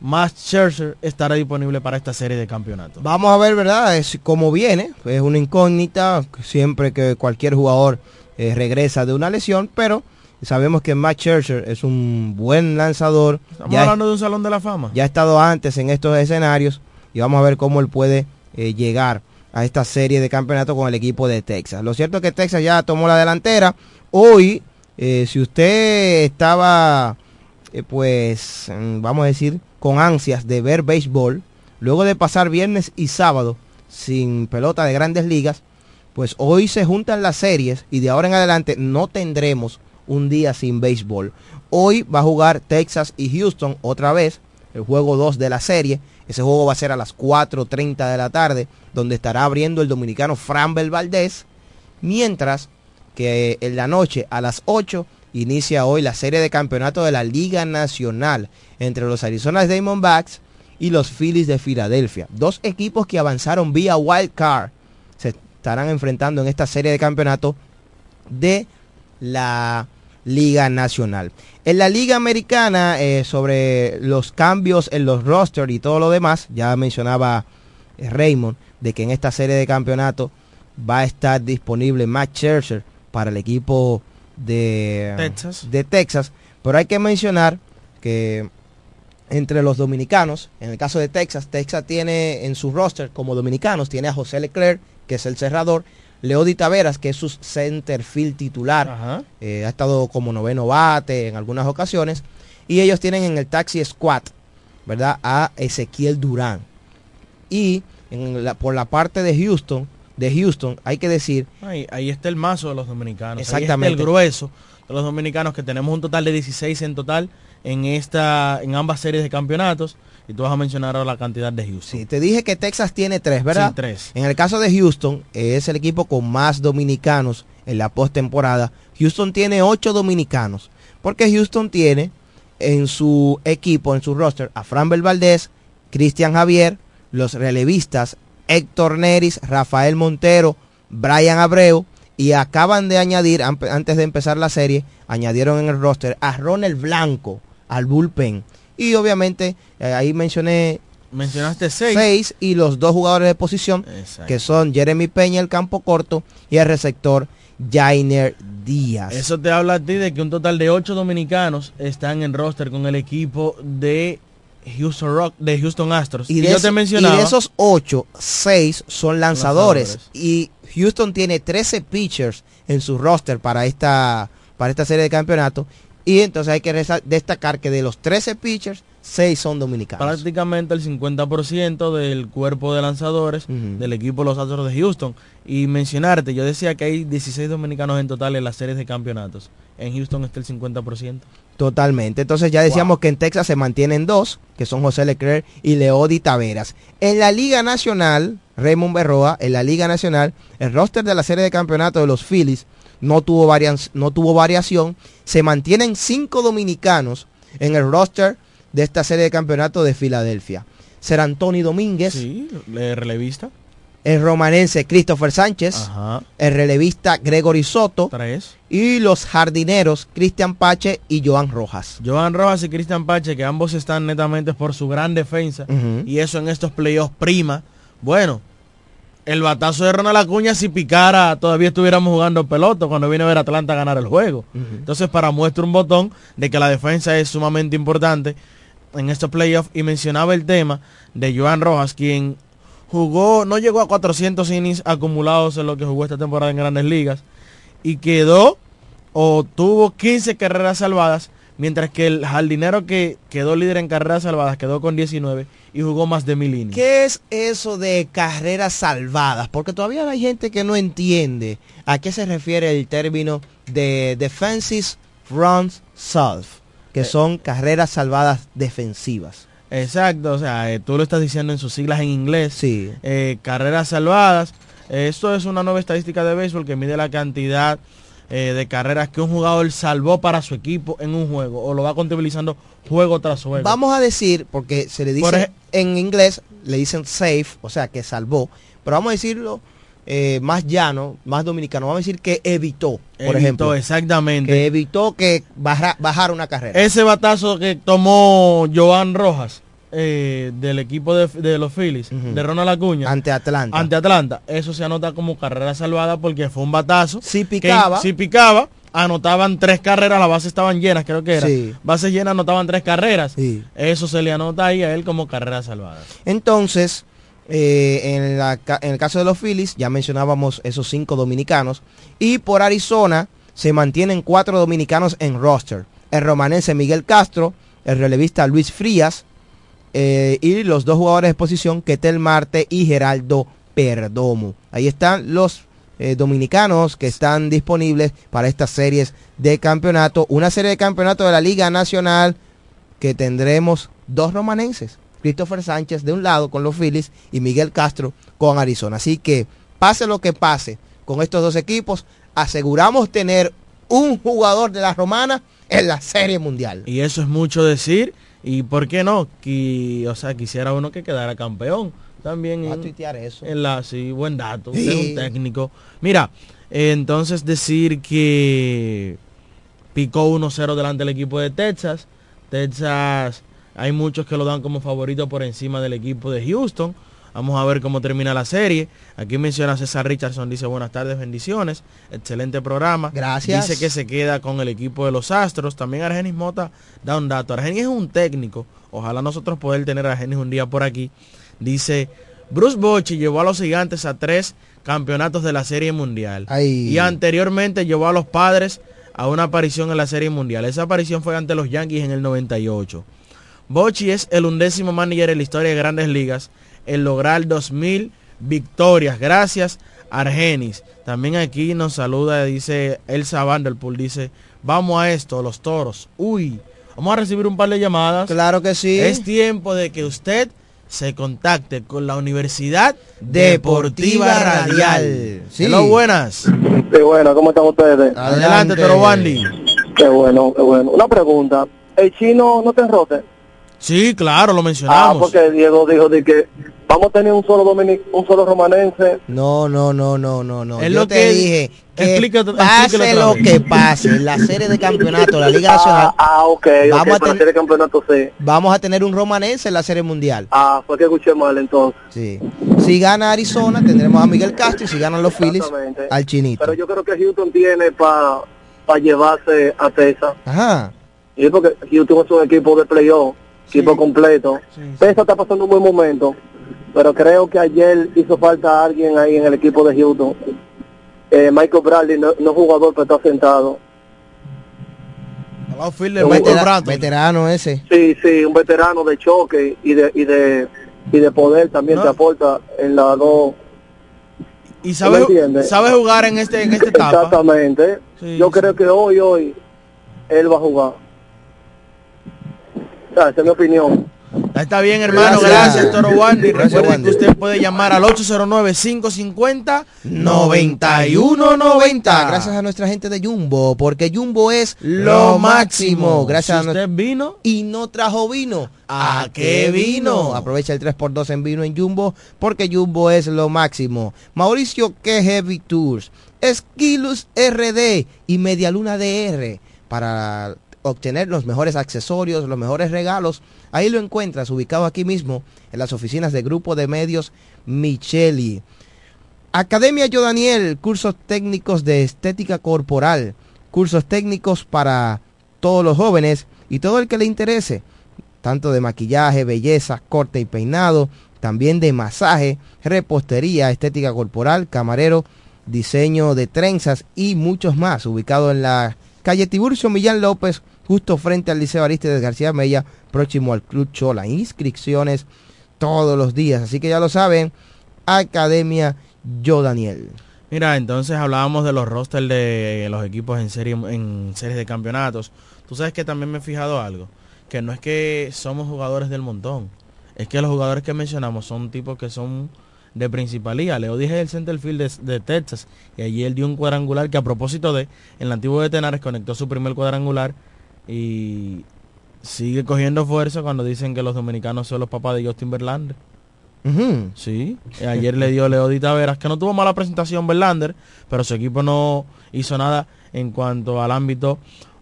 [SPEAKER 8] Max Scherzer estará disponible para esta serie de campeonatos.
[SPEAKER 6] Vamos a ver, ¿verdad? Es como viene. Es una incógnita siempre que cualquier jugador eh, regresa de una lesión, pero sabemos que Max Scherzer es un buen lanzador.
[SPEAKER 8] Estamos hablando de un salón de la fama.
[SPEAKER 6] Ya ha estado antes en estos escenarios y vamos a ver cómo él puede eh, llegar a esta serie de campeonato con el equipo de Texas. Lo cierto es que Texas ya tomó la delantera. Hoy, eh, si usted estaba, pues, mm, vamos a decir, con ansias de ver béisbol, luego de pasar viernes y sábado sin pelota de grandes ligas, pues hoy se juntan las series y de ahora en adelante no tendremos un día sin béisbol. Hoy va a jugar Texas y Houston otra vez, el juego 2 de la serie. Ese juego va a ser a las 4.30 de la tarde, donde estará abriendo el dominicano Framber Valdés, mientras que en la noche a las 8 inicia hoy la serie de campeonato de la Liga Nacional entre los Arizona Diamondbacks y los Phillies de Filadelfia. Dos equipos que avanzaron vía wild card se estarán enfrentando en esta serie de campeonato de la Liga Nacional. En la Liga Americana, eh, sobre los cambios en los rosters y todo lo demás, ya mencionaba eh, Raymond de que en esta serie de campeonato va a estar disponible Matt Scherzer para el equipo de
[SPEAKER 8] Texas.
[SPEAKER 6] de Texas. Pero hay que mencionar que entre los dominicanos, en el caso de Texas, Texas tiene en su roster como dominicanos, tiene a José Leclerc, que es el cerrador, Leody Taveras, que es su centerfield titular, eh, ha estado como noveno bate en algunas ocasiones. Y ellos tienen en el taxi squad, ¿verdad? A Ezequiel Durán. Y por la parte de Houston, de Houston, hay que decir.
[SPEAKER 8] Ahí, está el mazo de los dominicanos. Exactamente. el grueso de los dominicanos, que tenemos un total de 16 en total en esta, en ambas series de campeonatos. Y tú vas a mencionar ahora la cantidad de Houston.
[SPEAKER 6] Sí, te dije que Texas tiene tres, ¿verdad?
[SPEAKER 8] Sí, tres.
[SPEAKER 6] En el caso de Houston, es el equipo con más dominicanos en la postemporada. Houston tiene ocho dominicanos. Porque Houston tiene en su equipo, en su roster, a Fran Valdez, Cristian Javier, los relevistas Héctor Neris, Rafael Montero, Brian Abreu y acaban de añadir, antes de empezar la serie, añadieron en el roster a Ronald Blanco al bullpen. Y obviamente eh, ahí mencioné
[SPEAKER 8] Mencionaste seis.
[SPEAKER 6] seis. y los dos jugadores de posición que son Jeremy Peña el campo corto y el receptor Jainer Díaz.
[SPEAKER 8] Eso te habla a ti de que un total de ocho dominicanos están en roster con el equipo de Houston Rock, de Houston Astros.
[SPEAKER 6] Y, de, yo te mencionaba, y de esos ocho, seis son lanzadores, lanzadores. Y Houston tiene 13 pitchers en su roster para esta, para esta serie de campeonato. Y entonces hay que destacar que de los 13 pitchers, 6 son dominicanos.
[SPEAKER 8] Prácticamente el 50% del cuerpo de lanzadores uh -huh. del equipo los Astros de Houston. Y mencionarte, yo decía que hay 16 dominicanos en total en las series de campeonatos. En Houston está el 50%.
[SPEAKER 6] Totalmente. Entonces ya decíamos wow. que en Texas se mantienen dos, que son José Leclerc y Leody Taveras. En la Liga Nacional, Raymond Berroa, en la Liga Nacional, el roster de la serie de campeonato de los Phillies no tuvo, varian no tuvo variación. Se mantienen cinco dominicanos en el roster de esta serie de campeonato de Filadelfia. Ser Antonio Domínguez.
[SPEAKER 8] Sí, el relevista.
[SPEAKER 6] El romanense Christopher Sánchez.
[SPEAKER 8] Ajá.
[SPEAKER 6] El relevista Gregory Soto.
[SPEAKER 8] Tres.
[SPEAKER 6] Y los jardineros Cristian Pache y Joan Rojas.
[SPEAKER 8] Joan Rojas y Cristian Pache, que ambos están netamente por su gran defensa. Uh -huh. Y eso en estos playoffs prima. Bueno, el batazo de Ronald Acuña si picara todavía estuviéramos jugando pelota cuando viene a ver Atlanta a ganar el juego. Uh -huh. Entonces para muestra un botón de que la defensa es sumamente importante en estos playoffs y mencionaba el tema de Joan Rojas quien jugó, no llegó a 400 innings acumulados en lo que jugó esta temporada en grandes ligas y quedó o tuvo 15 carreras salvadas mientras que el jardinero que quedó líder en carreras salvadas quedó con 19 y jugó más de mil innings.
[SPEAKER 6] ¿Qué es eso de carreras salvadas? Porque todavía hay gente que no entiende a qué se refiere el término de defensive runs que eh. son carreras salvadas defensivas.
[SPEAKER 8] Exacto, o sea, eh, tú lo estás diciendo en sus siglas en inglés.
[SPEAKER 6] Sí.
[SPEAKER 8] Eh, carreras salvadas. Esto es una nueva estadística de béisbol que mide la cantidad eh, de carreras que un jugador salvó para su equipo en un juego o lo va contabilizando juego tras juego.
[SPEAKER 6] Vamos a decir, porque se le dice en inglés, le dicen safe, o sea, que salvó, pero vamos a decirlo eh, más llano, más dominicano, vamos a decir que evitó, por
[SPEAKER 8] evitó,
[SPEAKER 6] ejemplo.
[SPEAKER 8] exactamente.
[SPEAKER 6] Que evitó que baja, bajara una carrera.
[SPEAKER 8] Ese batazo que tomó Joan Rojas eh, del equipo de, de los Phillies, uh -huh. de Ronald Acuña.
[SPEAKER 6] Ante Atlanta.
[SPEAKER 8] Ante Atlanta. Eso se anota como carrera salvada porque fue un batazo.
[SPEAKER 6] Si picaba.
[SPEAKER 8] Si picaba, anotaban tres carreras, las bases estaban llenas, creo que era. Sí. Bases llenas anotaban tres carreras.
[SPEAKER 6] Sí.
[SPEAKER 8] Eso se le anota ahí a él como carrera salvada.
[SPEAKER 6] Entonces, eh, en, el caso de los Phillies, ya mencionábamos esos cinco dominicanos. Y por Arizona se mantienen cuatro dominicanos en roster. El romanense Miguel Castro, el relevista Luis Frías eh, y los dos jugadores de posición, Ketel Marte y Geraldo Perdomo. Ahí están los eh, dominicanos que están disponibles para estas series de campeonato. Una serie de campeonato de la Liga Nacional que tendremos dos romanenses. Christopher Sánchez de un lado con los Phillies y Miguel Castro con Arizona. Así que pase lo que pase con estos dos equipos, aseguramos tener un jugador de la romana en la serie mundial.
[SPEAKER 8] Y eso es mucho decir. Y por qué no, que, o sea, quisiera uno que quedara campeón. También
[SPEAKER 6] a tuitear eso.
[SPEAKER 8] En la, sí, buen dato. Sí. Es un técnico. Mira, eh, entonces decir que picó 1-0 delante del equipo de Texas. Texas hay muchos que lo dan como favorito por encima del equipo de Houston. Vamos a ver cómo termina la serie. Aquí menciona César Richardson, dice buenas tardes, bendiciones. Excelente programa.
[SPEAKER 6] Gracias.
[SPEAKER 8] Dice que se queda con el equipo de los Astros. También Argenis Mota da un dato. Argenis es un técnico. Ojalá nosotros poder tener a Argenis un día por aquí. Dice, Bruce Bochy llevó a los gigantes a tres campeonatos de la Serie Mundial.
[SPEAKER 6] Ay.
[SPEAKER 8] Y anteriormente llevó a los padres a una aparición en la Serie Mundial. Esa aparición fue ante los Yankees en el 98. Bochy es el undécimo manager en la historia de grandes ligas en lograr 2000 victorias. Gracias, Argenis. También aquí nos saluda, dice Elsa Vanderpool, dice, vamos a esto, los toros. Uy, vamos a recibir un par de llamadas.
[SPEAKER 6] Claro que sí.
[SPEAKER 8] Es tiempo de que usted se contacte con la Universidad Deportiva, Deportiva Radial.
[SPEAKER 6] Sí.
[SPEAKER 8] Hello, buenas.
[SPEAKER 19] Qué bueno, ¿cómo están ustedes?
[SPEAKER 8] Adelante, Adelante Toro Bandy.
[SPEAKER 19] Qué bueno, qué bueno. Una pregunta. ¿El chino no te enrote?
[SPEAKER 8] Sí, claro, lo mencionamos.
[SPEAKER 19] Ah, porque Diego dijo de que vamos a tener un solo dominic, un solo romanense.
[SPEAKER 6] No, no, no, no, no, no.
[SPEAKER 8] Es
[SPEAKER 6] Yo
[SPEAKER 8] lo
[SPEAKER 6] te
[SPEAKER 8] que-
[SPEAKER 6] dije que pase lo que pase en la serie de campeonato, la Liga Nacional.
[SPEAKER 19] Ah, ah, ok,
[SPEAKER 6] Vamos
[SPEAKER 19] ok,
[SPEAKER 6] a tener-
[SPEAKER 19] campeonato sí.
[SPEAKER 6] Vamos a tener un romanense en la serie mundial.
[SPEAKER 19] Ah, fue que escuché mal entonces.
[SPEAKER 6] Sí. Si gana Arizona, tendremos a Miguel Castro y si ganan los Phillies, al Chinito.
[SPEAKER 19] Pero yo creo que Houston tiene para llevarse a Texas.
[SPEAKER 6] Ajá.
[SPEAKER 19] Y porque Houston es un equipo de playoff, equipo completo. Texas está pasando un buen momento, pero creo que ayer hizo falta alguien ahí en el equipo de Houston. Eh, Michael Bradley no, no jugador, pero está sentado. Un
[SPEAKER 8] Michael
[SPEAKER 19] vetera-
[SPEAKER 8] Bratton.
[SPEAKER 6] Veterano ese.
[SPEAKER 19] Sí, sí, un veterano de choque y de y de y de poder también te aporta en las dos.
[SPEAKER 8] Y sabe, jugar en este en esta etapa.
[SPEAKER 19] Exactamente.
[SPEAKER 8] Sí,
[SPEAKER 19] Yo
[SPEAKER 8] sí.
[SPEAKER 19] creo que hoy, hoy, él va a jugar. O sea, esa es mi opinión.
[SPEAKER 8] Está bien, hermano.
[SPEAKER 6] Gracias.
[SPEAKER 8] Gracias, Toro Wandy. Recuerden
[SPEAKER 6] Wandy.
[SPEAKER 8] que usted puede llamar al 809-550-9190.
[SPEAKER 6] Gracias a nuestra gente de Jumbo, porque Jumbo es
[SPEAKER 8] Lo máximo.
[SPEAKER 6] Gracias
[SPEAKER 8] Si
[SPEAKER 6] a
[SPEAKER 8] usted vino
[SPEAKER 6] y no trajo vino.
[SPEAKER 8] ¿A qué vino?
[SPEAKER 6] Aprovecha el 3x2 en vino en Jumbo, porque Jumbo es lo máximo. Mauricio K Heavy Tours, Esquilus RD y Media Luna DR para obtener los mejores accesorios, los mejores regalos. Ahí lo encuentras ubicado aquí mismo en las oficinas de Grupo de Medios Micheli. Academia Yo Daniel, cursos técnicos de estética corporal, cursos técnicos para todos los jóvenes y todo el que le interese, tanto de maquillaje, belleza, corte y peinado, también de masaje, repostería, estética corporal, camarero, diseño de trenzas y muchos más, ubicado en la calle Tiburcio Millán López, justo frente al Liceo Aristides García Mella, próximo al Club Chola. Inscripciones todos los días, así que ya lo saben, Academia Yo Daniel.
[SPEAKER 8] Mira, entonces hablábamos de los rosters de los equipos en series de campeonatos. Tú sabes que también me he fijado algo, que no es que somos jugadores del montón, es que los jugadores que mencionamos son tipos que son de principalía. Leo dije el centerfield de, de Texas y allí él dio un cuadrangular que a propósito de en el antiguo de Tenares conectó su primer cuadrangular y sigue cogiendo fuerza cuando dicen que los dominicanos son los papás de Justin Verlander. Sí, ayer le dio Leody Taveras, que no tuvo mala presentación Verlander, pero su equipo no hizo nada en cuanto al ámbito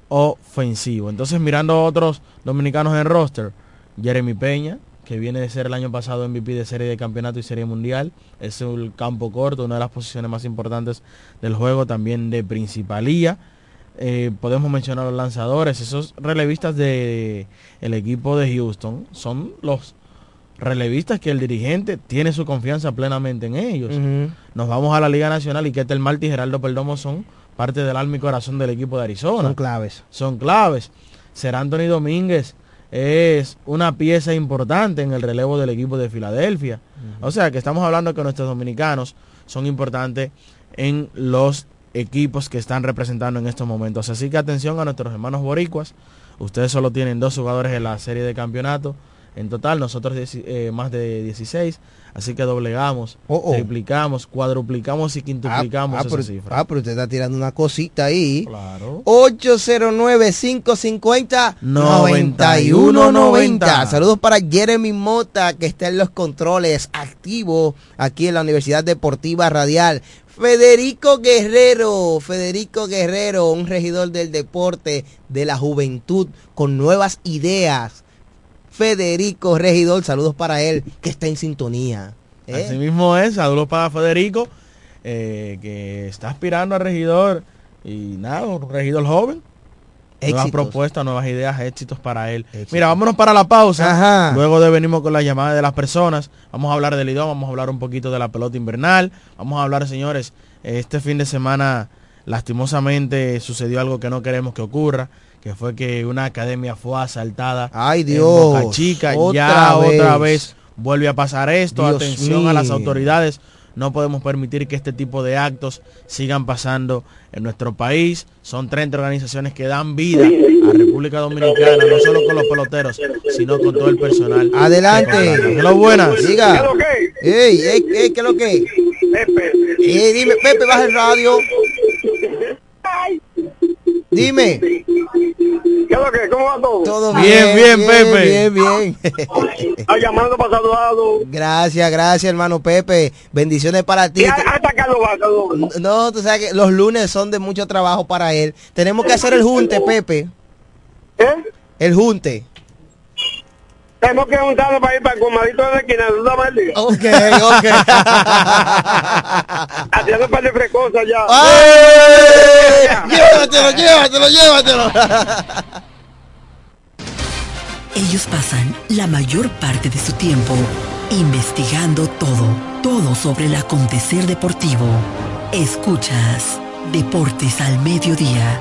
[SPEAKER 8] ofensivo. Entonces mirando a otros dominicanos en roster, Jeremy Peña, que viene de ser el año pasado MVP de serie de campeonato y serie mundial, es el campo corto, una de las posiciones más importantes del juego, también de principalía. Eh, podemos mencionar los lanzadores, esos relevistas de el equipo de Houston son los relevistas que el dirigente tiene su confianza plenamente en ellos. Nos vamos a la Liga Nacional y Ketel Martí y Geraldo Perdomo son parte del alma y corazón del equipo de Arizona.
[SPEAKER 6] Son claves.
[SPEAKER 8] Son claves. Ser Anthony Domínguez es una pieza importante en el relevo del equipo de Filadelfia. O sea que estamos hablando que nuestros dominicanos son importantes en los equipos que están representando en estos momentos. Así que atención a nuestros hermanos boricuas. Ustedes solo tienen dos jugadores en la serie de campeonato. En total, nosotros eh, más de 16. Así que doblegamos,
[SPEAKER 6] Oh, oh.
[SPEAKER 8] triplicamos, cuadruplicamos y quintuplicamos
[SPEAKER 6] Ah,
[SPEAKER 8] esa
[SPEAKER 6] pero,
[SPEAKER 8] cifra.
[SPEAKER 6] ah, pero usted está tirando una cosita ahí.
[SPEAKER 8] Claro.
[SPEAKER 6] 809-550-9190. Saludos para Jeremy Mota, que está en los controles, activo aquí en la Universidad Deportiva Radial. Federico Guerrero, Federico Guerrero, un regidor del deporte, de la juventud, con nuevas ideas. Federico Regidor, saludos para él, que está en sintonía. ¿eh?
[SPEAKER 8] Así mismo es, saludos para Federico, eh, que está aspirando a regidor y nada, un regidor joven. Nuevas
[SPEAKER 6] Éxitos.
[SPEAKER 8] propuestas, nuevas ideas, éxitos para él. Mira, vámonos para la pausa.
[SPEAKER 6] Ajá.
[SPEAKER 8] Luego de venimos con las llamadas de las personas. Vamos a hablar del idioma, vamos a hablar un poquito de la pelota invernal. Vamos a hablar, señores, este fin de semana lastimosamente sucedió algo que no queremos que ocurra, que fue que una academia fue asaltada.
[SPEAKER 6] Ay,
[SPEAKER 8] en
[SPEAKER 6] Dios.
[SPEAKER 8] Boca Chica. ya
[SPEAKER 6] Otra
[SPEAKER 8] otra
[SPEAKER 6] vez.
[SPEAKER 8] vez vuelve a pasar esto.
[SPEAKER 6] Dios
[SPEAKER 8] Atención a las autoridades. No podemos permitir que este tipo de actos sigan pasando en nuestro país. Son 30 organizaciones que dan vida a República Dominicana, no solo con los peloteros, sino con todo el personal.
[SPEAKER 6] Adelante.
[SPEAKER 8] Hola, buenas.
[SPEAKER 6] Diga. Ey, ey, ey, ¿qué es lo que? Ey, dime, Pepe, baja el radio. Dime.
[SPEAKER 20] ¿Qué es lo que? ¿Cómo va todo?
[SPEAKER 6] Todo
[SPEAKER 8] Bien, bien, Pepe.
[SPEAKER 6] Bien, bien.
[SPEAKER 20] Está llamando para saludarlo.
[SPEAKER 6] Gracias, gracias, hermano Pepe. Bendiciones para ti.
[SPEAKER 20] ¿Y hasta Carlos va, Carlos?
[SPEAKER 6] No, tú sabes que los lunes son de mucho trabajo para él. Tenemos que hacer el junte, Pepe.
[SPEAKER 20] ¿Eh?
[SPEAKER 6] El junte.
[SPEAKER 20] Tenemos que juntarnos para ir para el comadito de la esquina. ¿Tú sabes el día?
[SPEAKER 6] Ok, ok.
[SPEAKER 20] Haciendo un par de frescosas ya.
[SPEAKER 6] ¡Ay! Llévatelo, llévatelo, llévatelo.
[SPEAKER 5] Ellos pasan la mayor parte de su tiempo investigando todo, todo sobre el acontecer deportivo. Escuchas Deportes al Mediodía.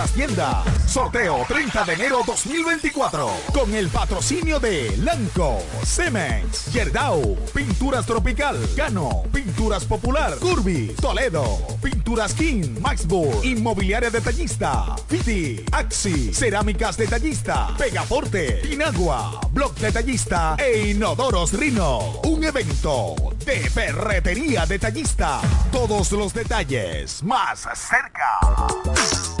[SPEAKER 13] nuestras tiendas. Sorteo 30 de enero 2024. Con el patrocinio de Lanco, Cemex, Yerdau, Pinturas Tropical, Gano, Pinturas Popular, Curvi, Toledo, Pinturas King, Maxburg, Inmobiliaria Detallista, Fiti, Axi, Cerámicas Detallista, Pegaforte, Inagua, Block Detallista e Inodoros Rino. Un evento de ferretería detallista. Todos los detalles más cerca.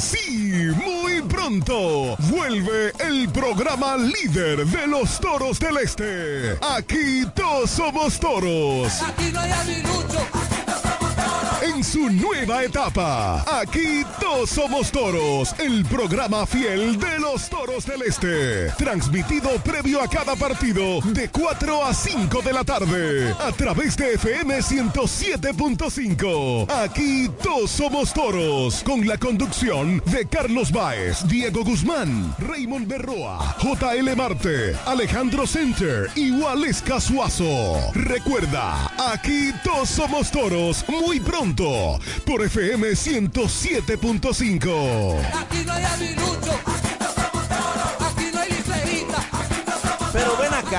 [SPEAKER 14] Sí, muy pronto, vuelve el programa líder de los toros del este. Aquí todos somos toros.
[SPEAKER 15] Aquí no hay aguilucho.
[SPEAKER 14] En su nueva etapa, aquí todos somos toros, el programa fiel de los toros del este. Transmitido previo a cada partido de 4 a 5 de la tarde a través de FM 107.5. Aquí todos somos toros con la conducción de Carlos Baez, Diego Guzmán, Raymond Berroa, JL Marte, Alejandro Center y Waleska Suazo. Recuerda, aquí todos somos toros muy pronto por FM 107.5.
[SPEAKER 15] Aquí no hay aguilucho.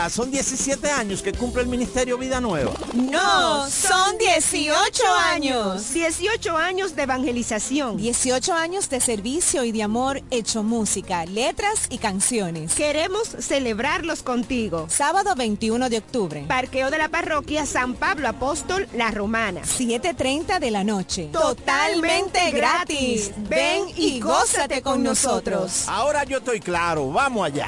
[SPEAKER 10] Son 17 años que cumple el Ministerio Vida Nueva.
[SPEAKER 12] No, son 18 años.
[SPEAKER 11] 18 años de evangelización. 18 años de servicio y de amor hecho música, letras y canciones.
[SPEAKER 12] Queremos celebrarlos contigo.
[SPEAKER 11] Sábado 21 de octubre.
[SPEAKER 12] Parqueo de la parroquia San Pablo Apóstol La Romana.
[SPEAKER 11] 7.30 de la noche.
[SPEAKER 12] Totalmente gratis. Ven y gózate con nosotros.
[SPEAKER 10] Ahora yo estoy claro, vamos allá.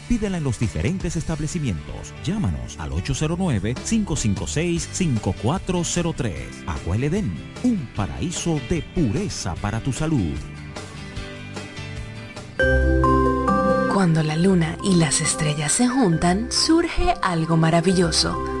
[SPEAKER 9] Pídela en los diferentes establecimientos. Llámanos al 809-556-5403. Agua El Edén, un paraíso de pureza para tu salud.
[SPEAKER 16] Cuando la luna y las estrellas se juntan, surge algo maravilloso.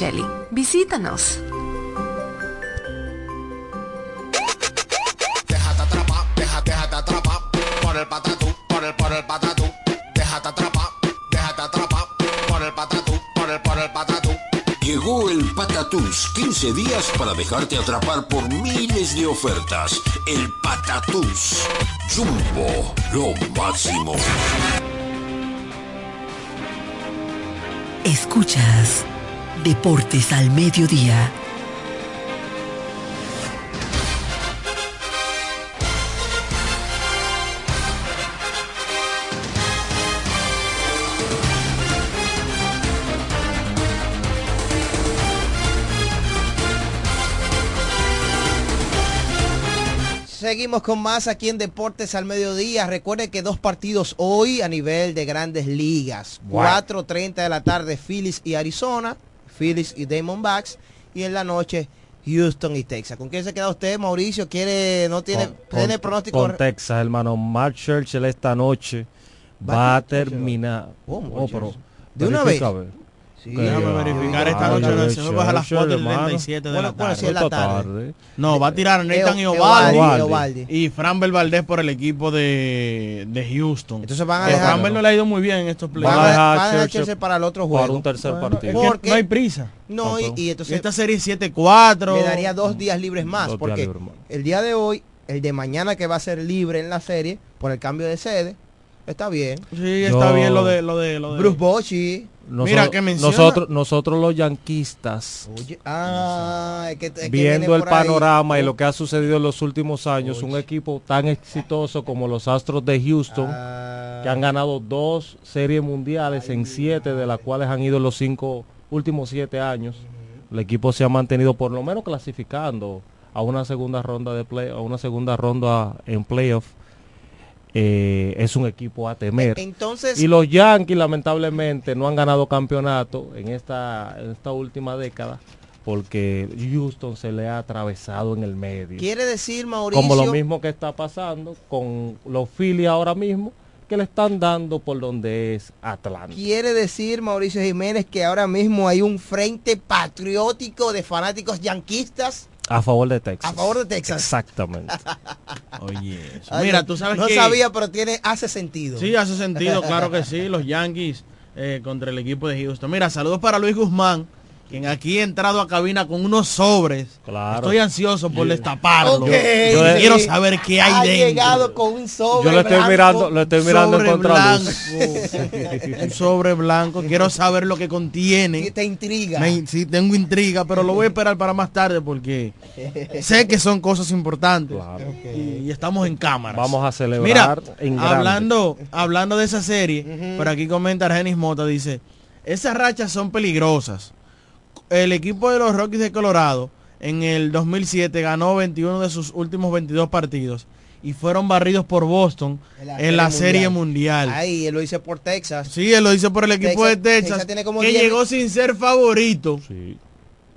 [SPEAKER 16] Micheli. Visítanos.
[SPEAKER 17] Déjate atrapar, déjate, déjate atrapar por el patatú, por el, por el patatú. Déjate atrapar, déjate atrapar por el patatú, por el, por el patatú.
[SPEAKER 18] Llegó el Patatús, 15 días para dejarte atrapar por miles de ofertas. El Patatús. Jumbo, lo máximo.
[SPEAKER 5] Escuchas Deportes al Mediodía.
[SPEAKER 6] Seguimos con más aquí en Deportes al Mediodía. Recuerde que dos partidos hoy a nivel de grandes ligas.
[SPEAKER 7] Wow.
[SPEAKER 6] 4.30 de la tarde Phillies y Arizona. Phillies y Diamondbacks. Y en la noche Houston y Texas. ¿Con quién se queda usted, Mauricio? ¿Quiere, no tiene,
[SPEAKER 7] Con-
[SPEAKER 6] tiene
[SPEAKER 7] con-
[SPEAKER 6] pronóstico?
[SPEAKER 7] Con Texas, hermano. Mark Churchill esta noche
[SPEAKER 6] Va
[SPEAKER 7] va,
[SPEAKER 6] a
[SPEAKER 7] terminar.
[SPEAKER 6] ¿Cómo,
[SPEAKER 7] Oh, pero?
[SPEAKER 6] ¿De una vez?
[SPEAKER 8] Sí, déjame verificar esta noche. A las
[SPEAKER 7] Churchill,
[SPEAKER 8] 4 y
[SPEAKER 7] hermano.
[SPEAKER 8] 37 de la tarde.
[SPEAKER 6] sí, es la
[SPEAKER 7] Esta
[SPEAKER 6] tarde.
[SPEAKER 8] No, va a tirar Nathan Eovaldi,
[SPEAKER 6] Eovaldi.
[SPEAKER 8] y Fran Valdés por el equipo de, de Houston.
[SPEAKER 6] Entonces van a dejar-
[SPEAKER 8] Fran no le ha ido muy bien en estos playoffs.
[SPEAKER 7] Van a dejar
[SPEAKER 6] van a dejar
[SPEAKER 7] Churchill
[SPEAKER 6] Chelsea para el otro juego.
[SPEAKER 7] Para un tercer
[SPEAKER 8] Bueno,
[SPEAKER 7] partido.
[SPEAKER 6] Porque-
[SPEAKER 8] no hay prisa.
[SPEAKER 6] No, y, y entonces
[SPEAKER 8] Esta serie 7-4.
[SPEAKER 6] le daría dos días libres más.
[SPEAKER 7] Dos
[SPEAKER 6] porque
[SPEAKER 7] libres más.
[SPEAKER 6] el día de hoy, el de mañana que va a ser libre en la serie por el cambio de sede, está bien.
[SPEAKER 8] Sí, está bien lo de lo de lo de
[SPEAKER 6] Bruce Bochy.
[SPEAKER 7] Nosotros,
[SPEAKER 8] Mira, que menciona-
[SPEAKER 7] nosotros, nosotros los yanquistas,
[SPEAKER 6] Oye, ah, es que, es que viene
[SPEAKER 7] viendo el
[SPEAKER 6] ahí.
[SPEAKER 7] panorama y lo que ha sucedido en los últimos años, un equipo tan exitoso como los Astros de Houston,
[SPEAKER 6] Ah,
[SPEAKER 7] que han ganado dos series mundiales en siete, de las cuales han ido los cinco últimos siete años. El equipo se ha mantenido por lo menos clasificando a una segunda ronda de play, a una segunda ronda en playoff. Eh, es un equipo a temer.
[SPEAKER 6] Entonces,
[SPEAKER 7] Y los Yankees lamentablemente no han ganado campeonato en esta, en esta última década porque Houston se le ha atravesado en el medio.
[SPEAKER 6] quiere decir, Mauricio,
[SPEAKER 7] Como lo mismo que está pasando con los Phillies ahora mismo, que le están dando por donde es Atlanta.
[SPEAKER 6] quiere decir, Mauricio Jiménez, que ahora mismo hay un frente patriótico de fanáticos yanquistas
[SPEAKER 7] A favor de Texas.
[SPEAKER 6] a favor de Texas.
[SPEAKER 7] Exactamente.
[SPEAKER 8] Oye, eso.
[SPEAKER 6] Ay,
[SPEAKER 8] Mira,
[SPEAKER 6] no-
[SPEAKER 8] tú sabes
[SPEAKER 6] No
[SPEAKER 8] que
[SPEAKER 6] sabía, pero tiene, hace sentido.
[SPEAKER 8] Sí, hace sentido, claro que sí, los Yankees eh, contra el equipo de Houston. Mira, saludos para Luis Guzmán, quien aquí ha entrado a cabina con unos sobres.
[SPEAKER 7] Claro.
[SPEAKER 8] Estoy ansioso por destaparlo.
[SPEAKER 6] Ok.
[SPEAKER 8] Yo quiero saber qué hay
[SPEAKER 6] ha
[SPEAKER 8] dentro.
[SPEAKER 6] llegado con un sobre
[SPEAKER 7] Yo lo estoy
[SPEAKER 6] blanco.
[SPEAKER 7] mirando, lo estoy mirando en
[SPEAKER 8] sobre
[SPEAKER 7] contraluz.
[SPEAKER 8] blanco. Un sobre blanco. Quiero saber lo que contiene.
[SPEAKER 6] Te intriga.
[SPEAKER 8] Me- sí, tengo intriga, pero lo voy a esperar para más tarde porque sé que son cosas importantes.
[SPEAKER 7] Claro.
[SPEAKER 8] Y, y estamos en cámara.
[SPEAKER 7] Vamos a celebrar
[SPEAKER 8] Mira,
[SPEAKER 7] en
[SPEAKER 8] hablando, hablando de esa serie, por aquí comenta Argenis Mota, dice, esas rachas son peligrosas. El equipo de los Rockies de Colorado en el 2007 ganó 21 de sus últimos 22 partidos y fueron barridos por Boston en la, serie mundial.
[SPEAKER 6] Ahí, él lo hice por Texas.
[SPEAKER 8] Sí, él lo hizo por el equipo
[SPEAKER 6] Texas-
[SPEAKER 8] de Texas,
[SPEAKER 6] Texas tiene como
[SPEAKER 8] que
[SPEAKER 6] 10
[SPEAKER 8] llegó sin ser favorito
[SPEAKER 7] Sí.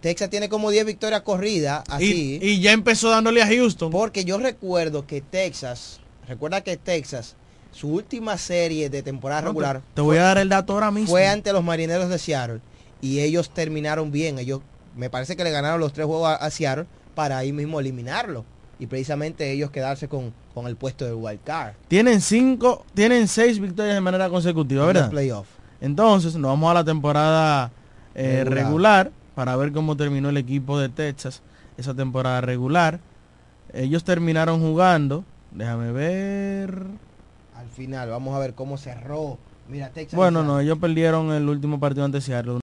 [SPEAKER 6] Texas tiene como 10 victorias corridas, así.
[SPEAKER 8] y, y ya empezó dándole a Houston.
[SPEAKER 6] Porque yo recuerdo que Texas, recuerda que Texas, su última serie de temporada
[SPEAKER 8] No, te-
[SPEAKER 6] regular
[SPEAKER 8] te voy a dar el dato ahora mismo.
[SPEAKER 6] fue ante los marineros de Seattle. Y ellos terminaron bien. Ellos, me parece que le ganaron los tres juegos a, a Seattle para ahí mismo eliminarlo. Y precisamente ellos quedarse con, con el puesto del wild card.
[SPEAKER 8] Tienen cinco, tienen seis victorias de manera consecutiva, ¿verdad?
[SPEAKER 6] playoffs.
[SPEAKER 8] Entonces nos vamos a la temporada eh,
[SPEAKER 6] Regular.
[SPEAKER 8] regular. para ver cómo terminó el equipo de Texas esa temporada regular. Ellos terminaron jugando, déjame ver.
[SPEAKER 6] Al final, vamos a ver cómo cerró. Mira, Texas.
[SPEAKER 8] Bueno, no, ellos perdieron el último partido ante Seattle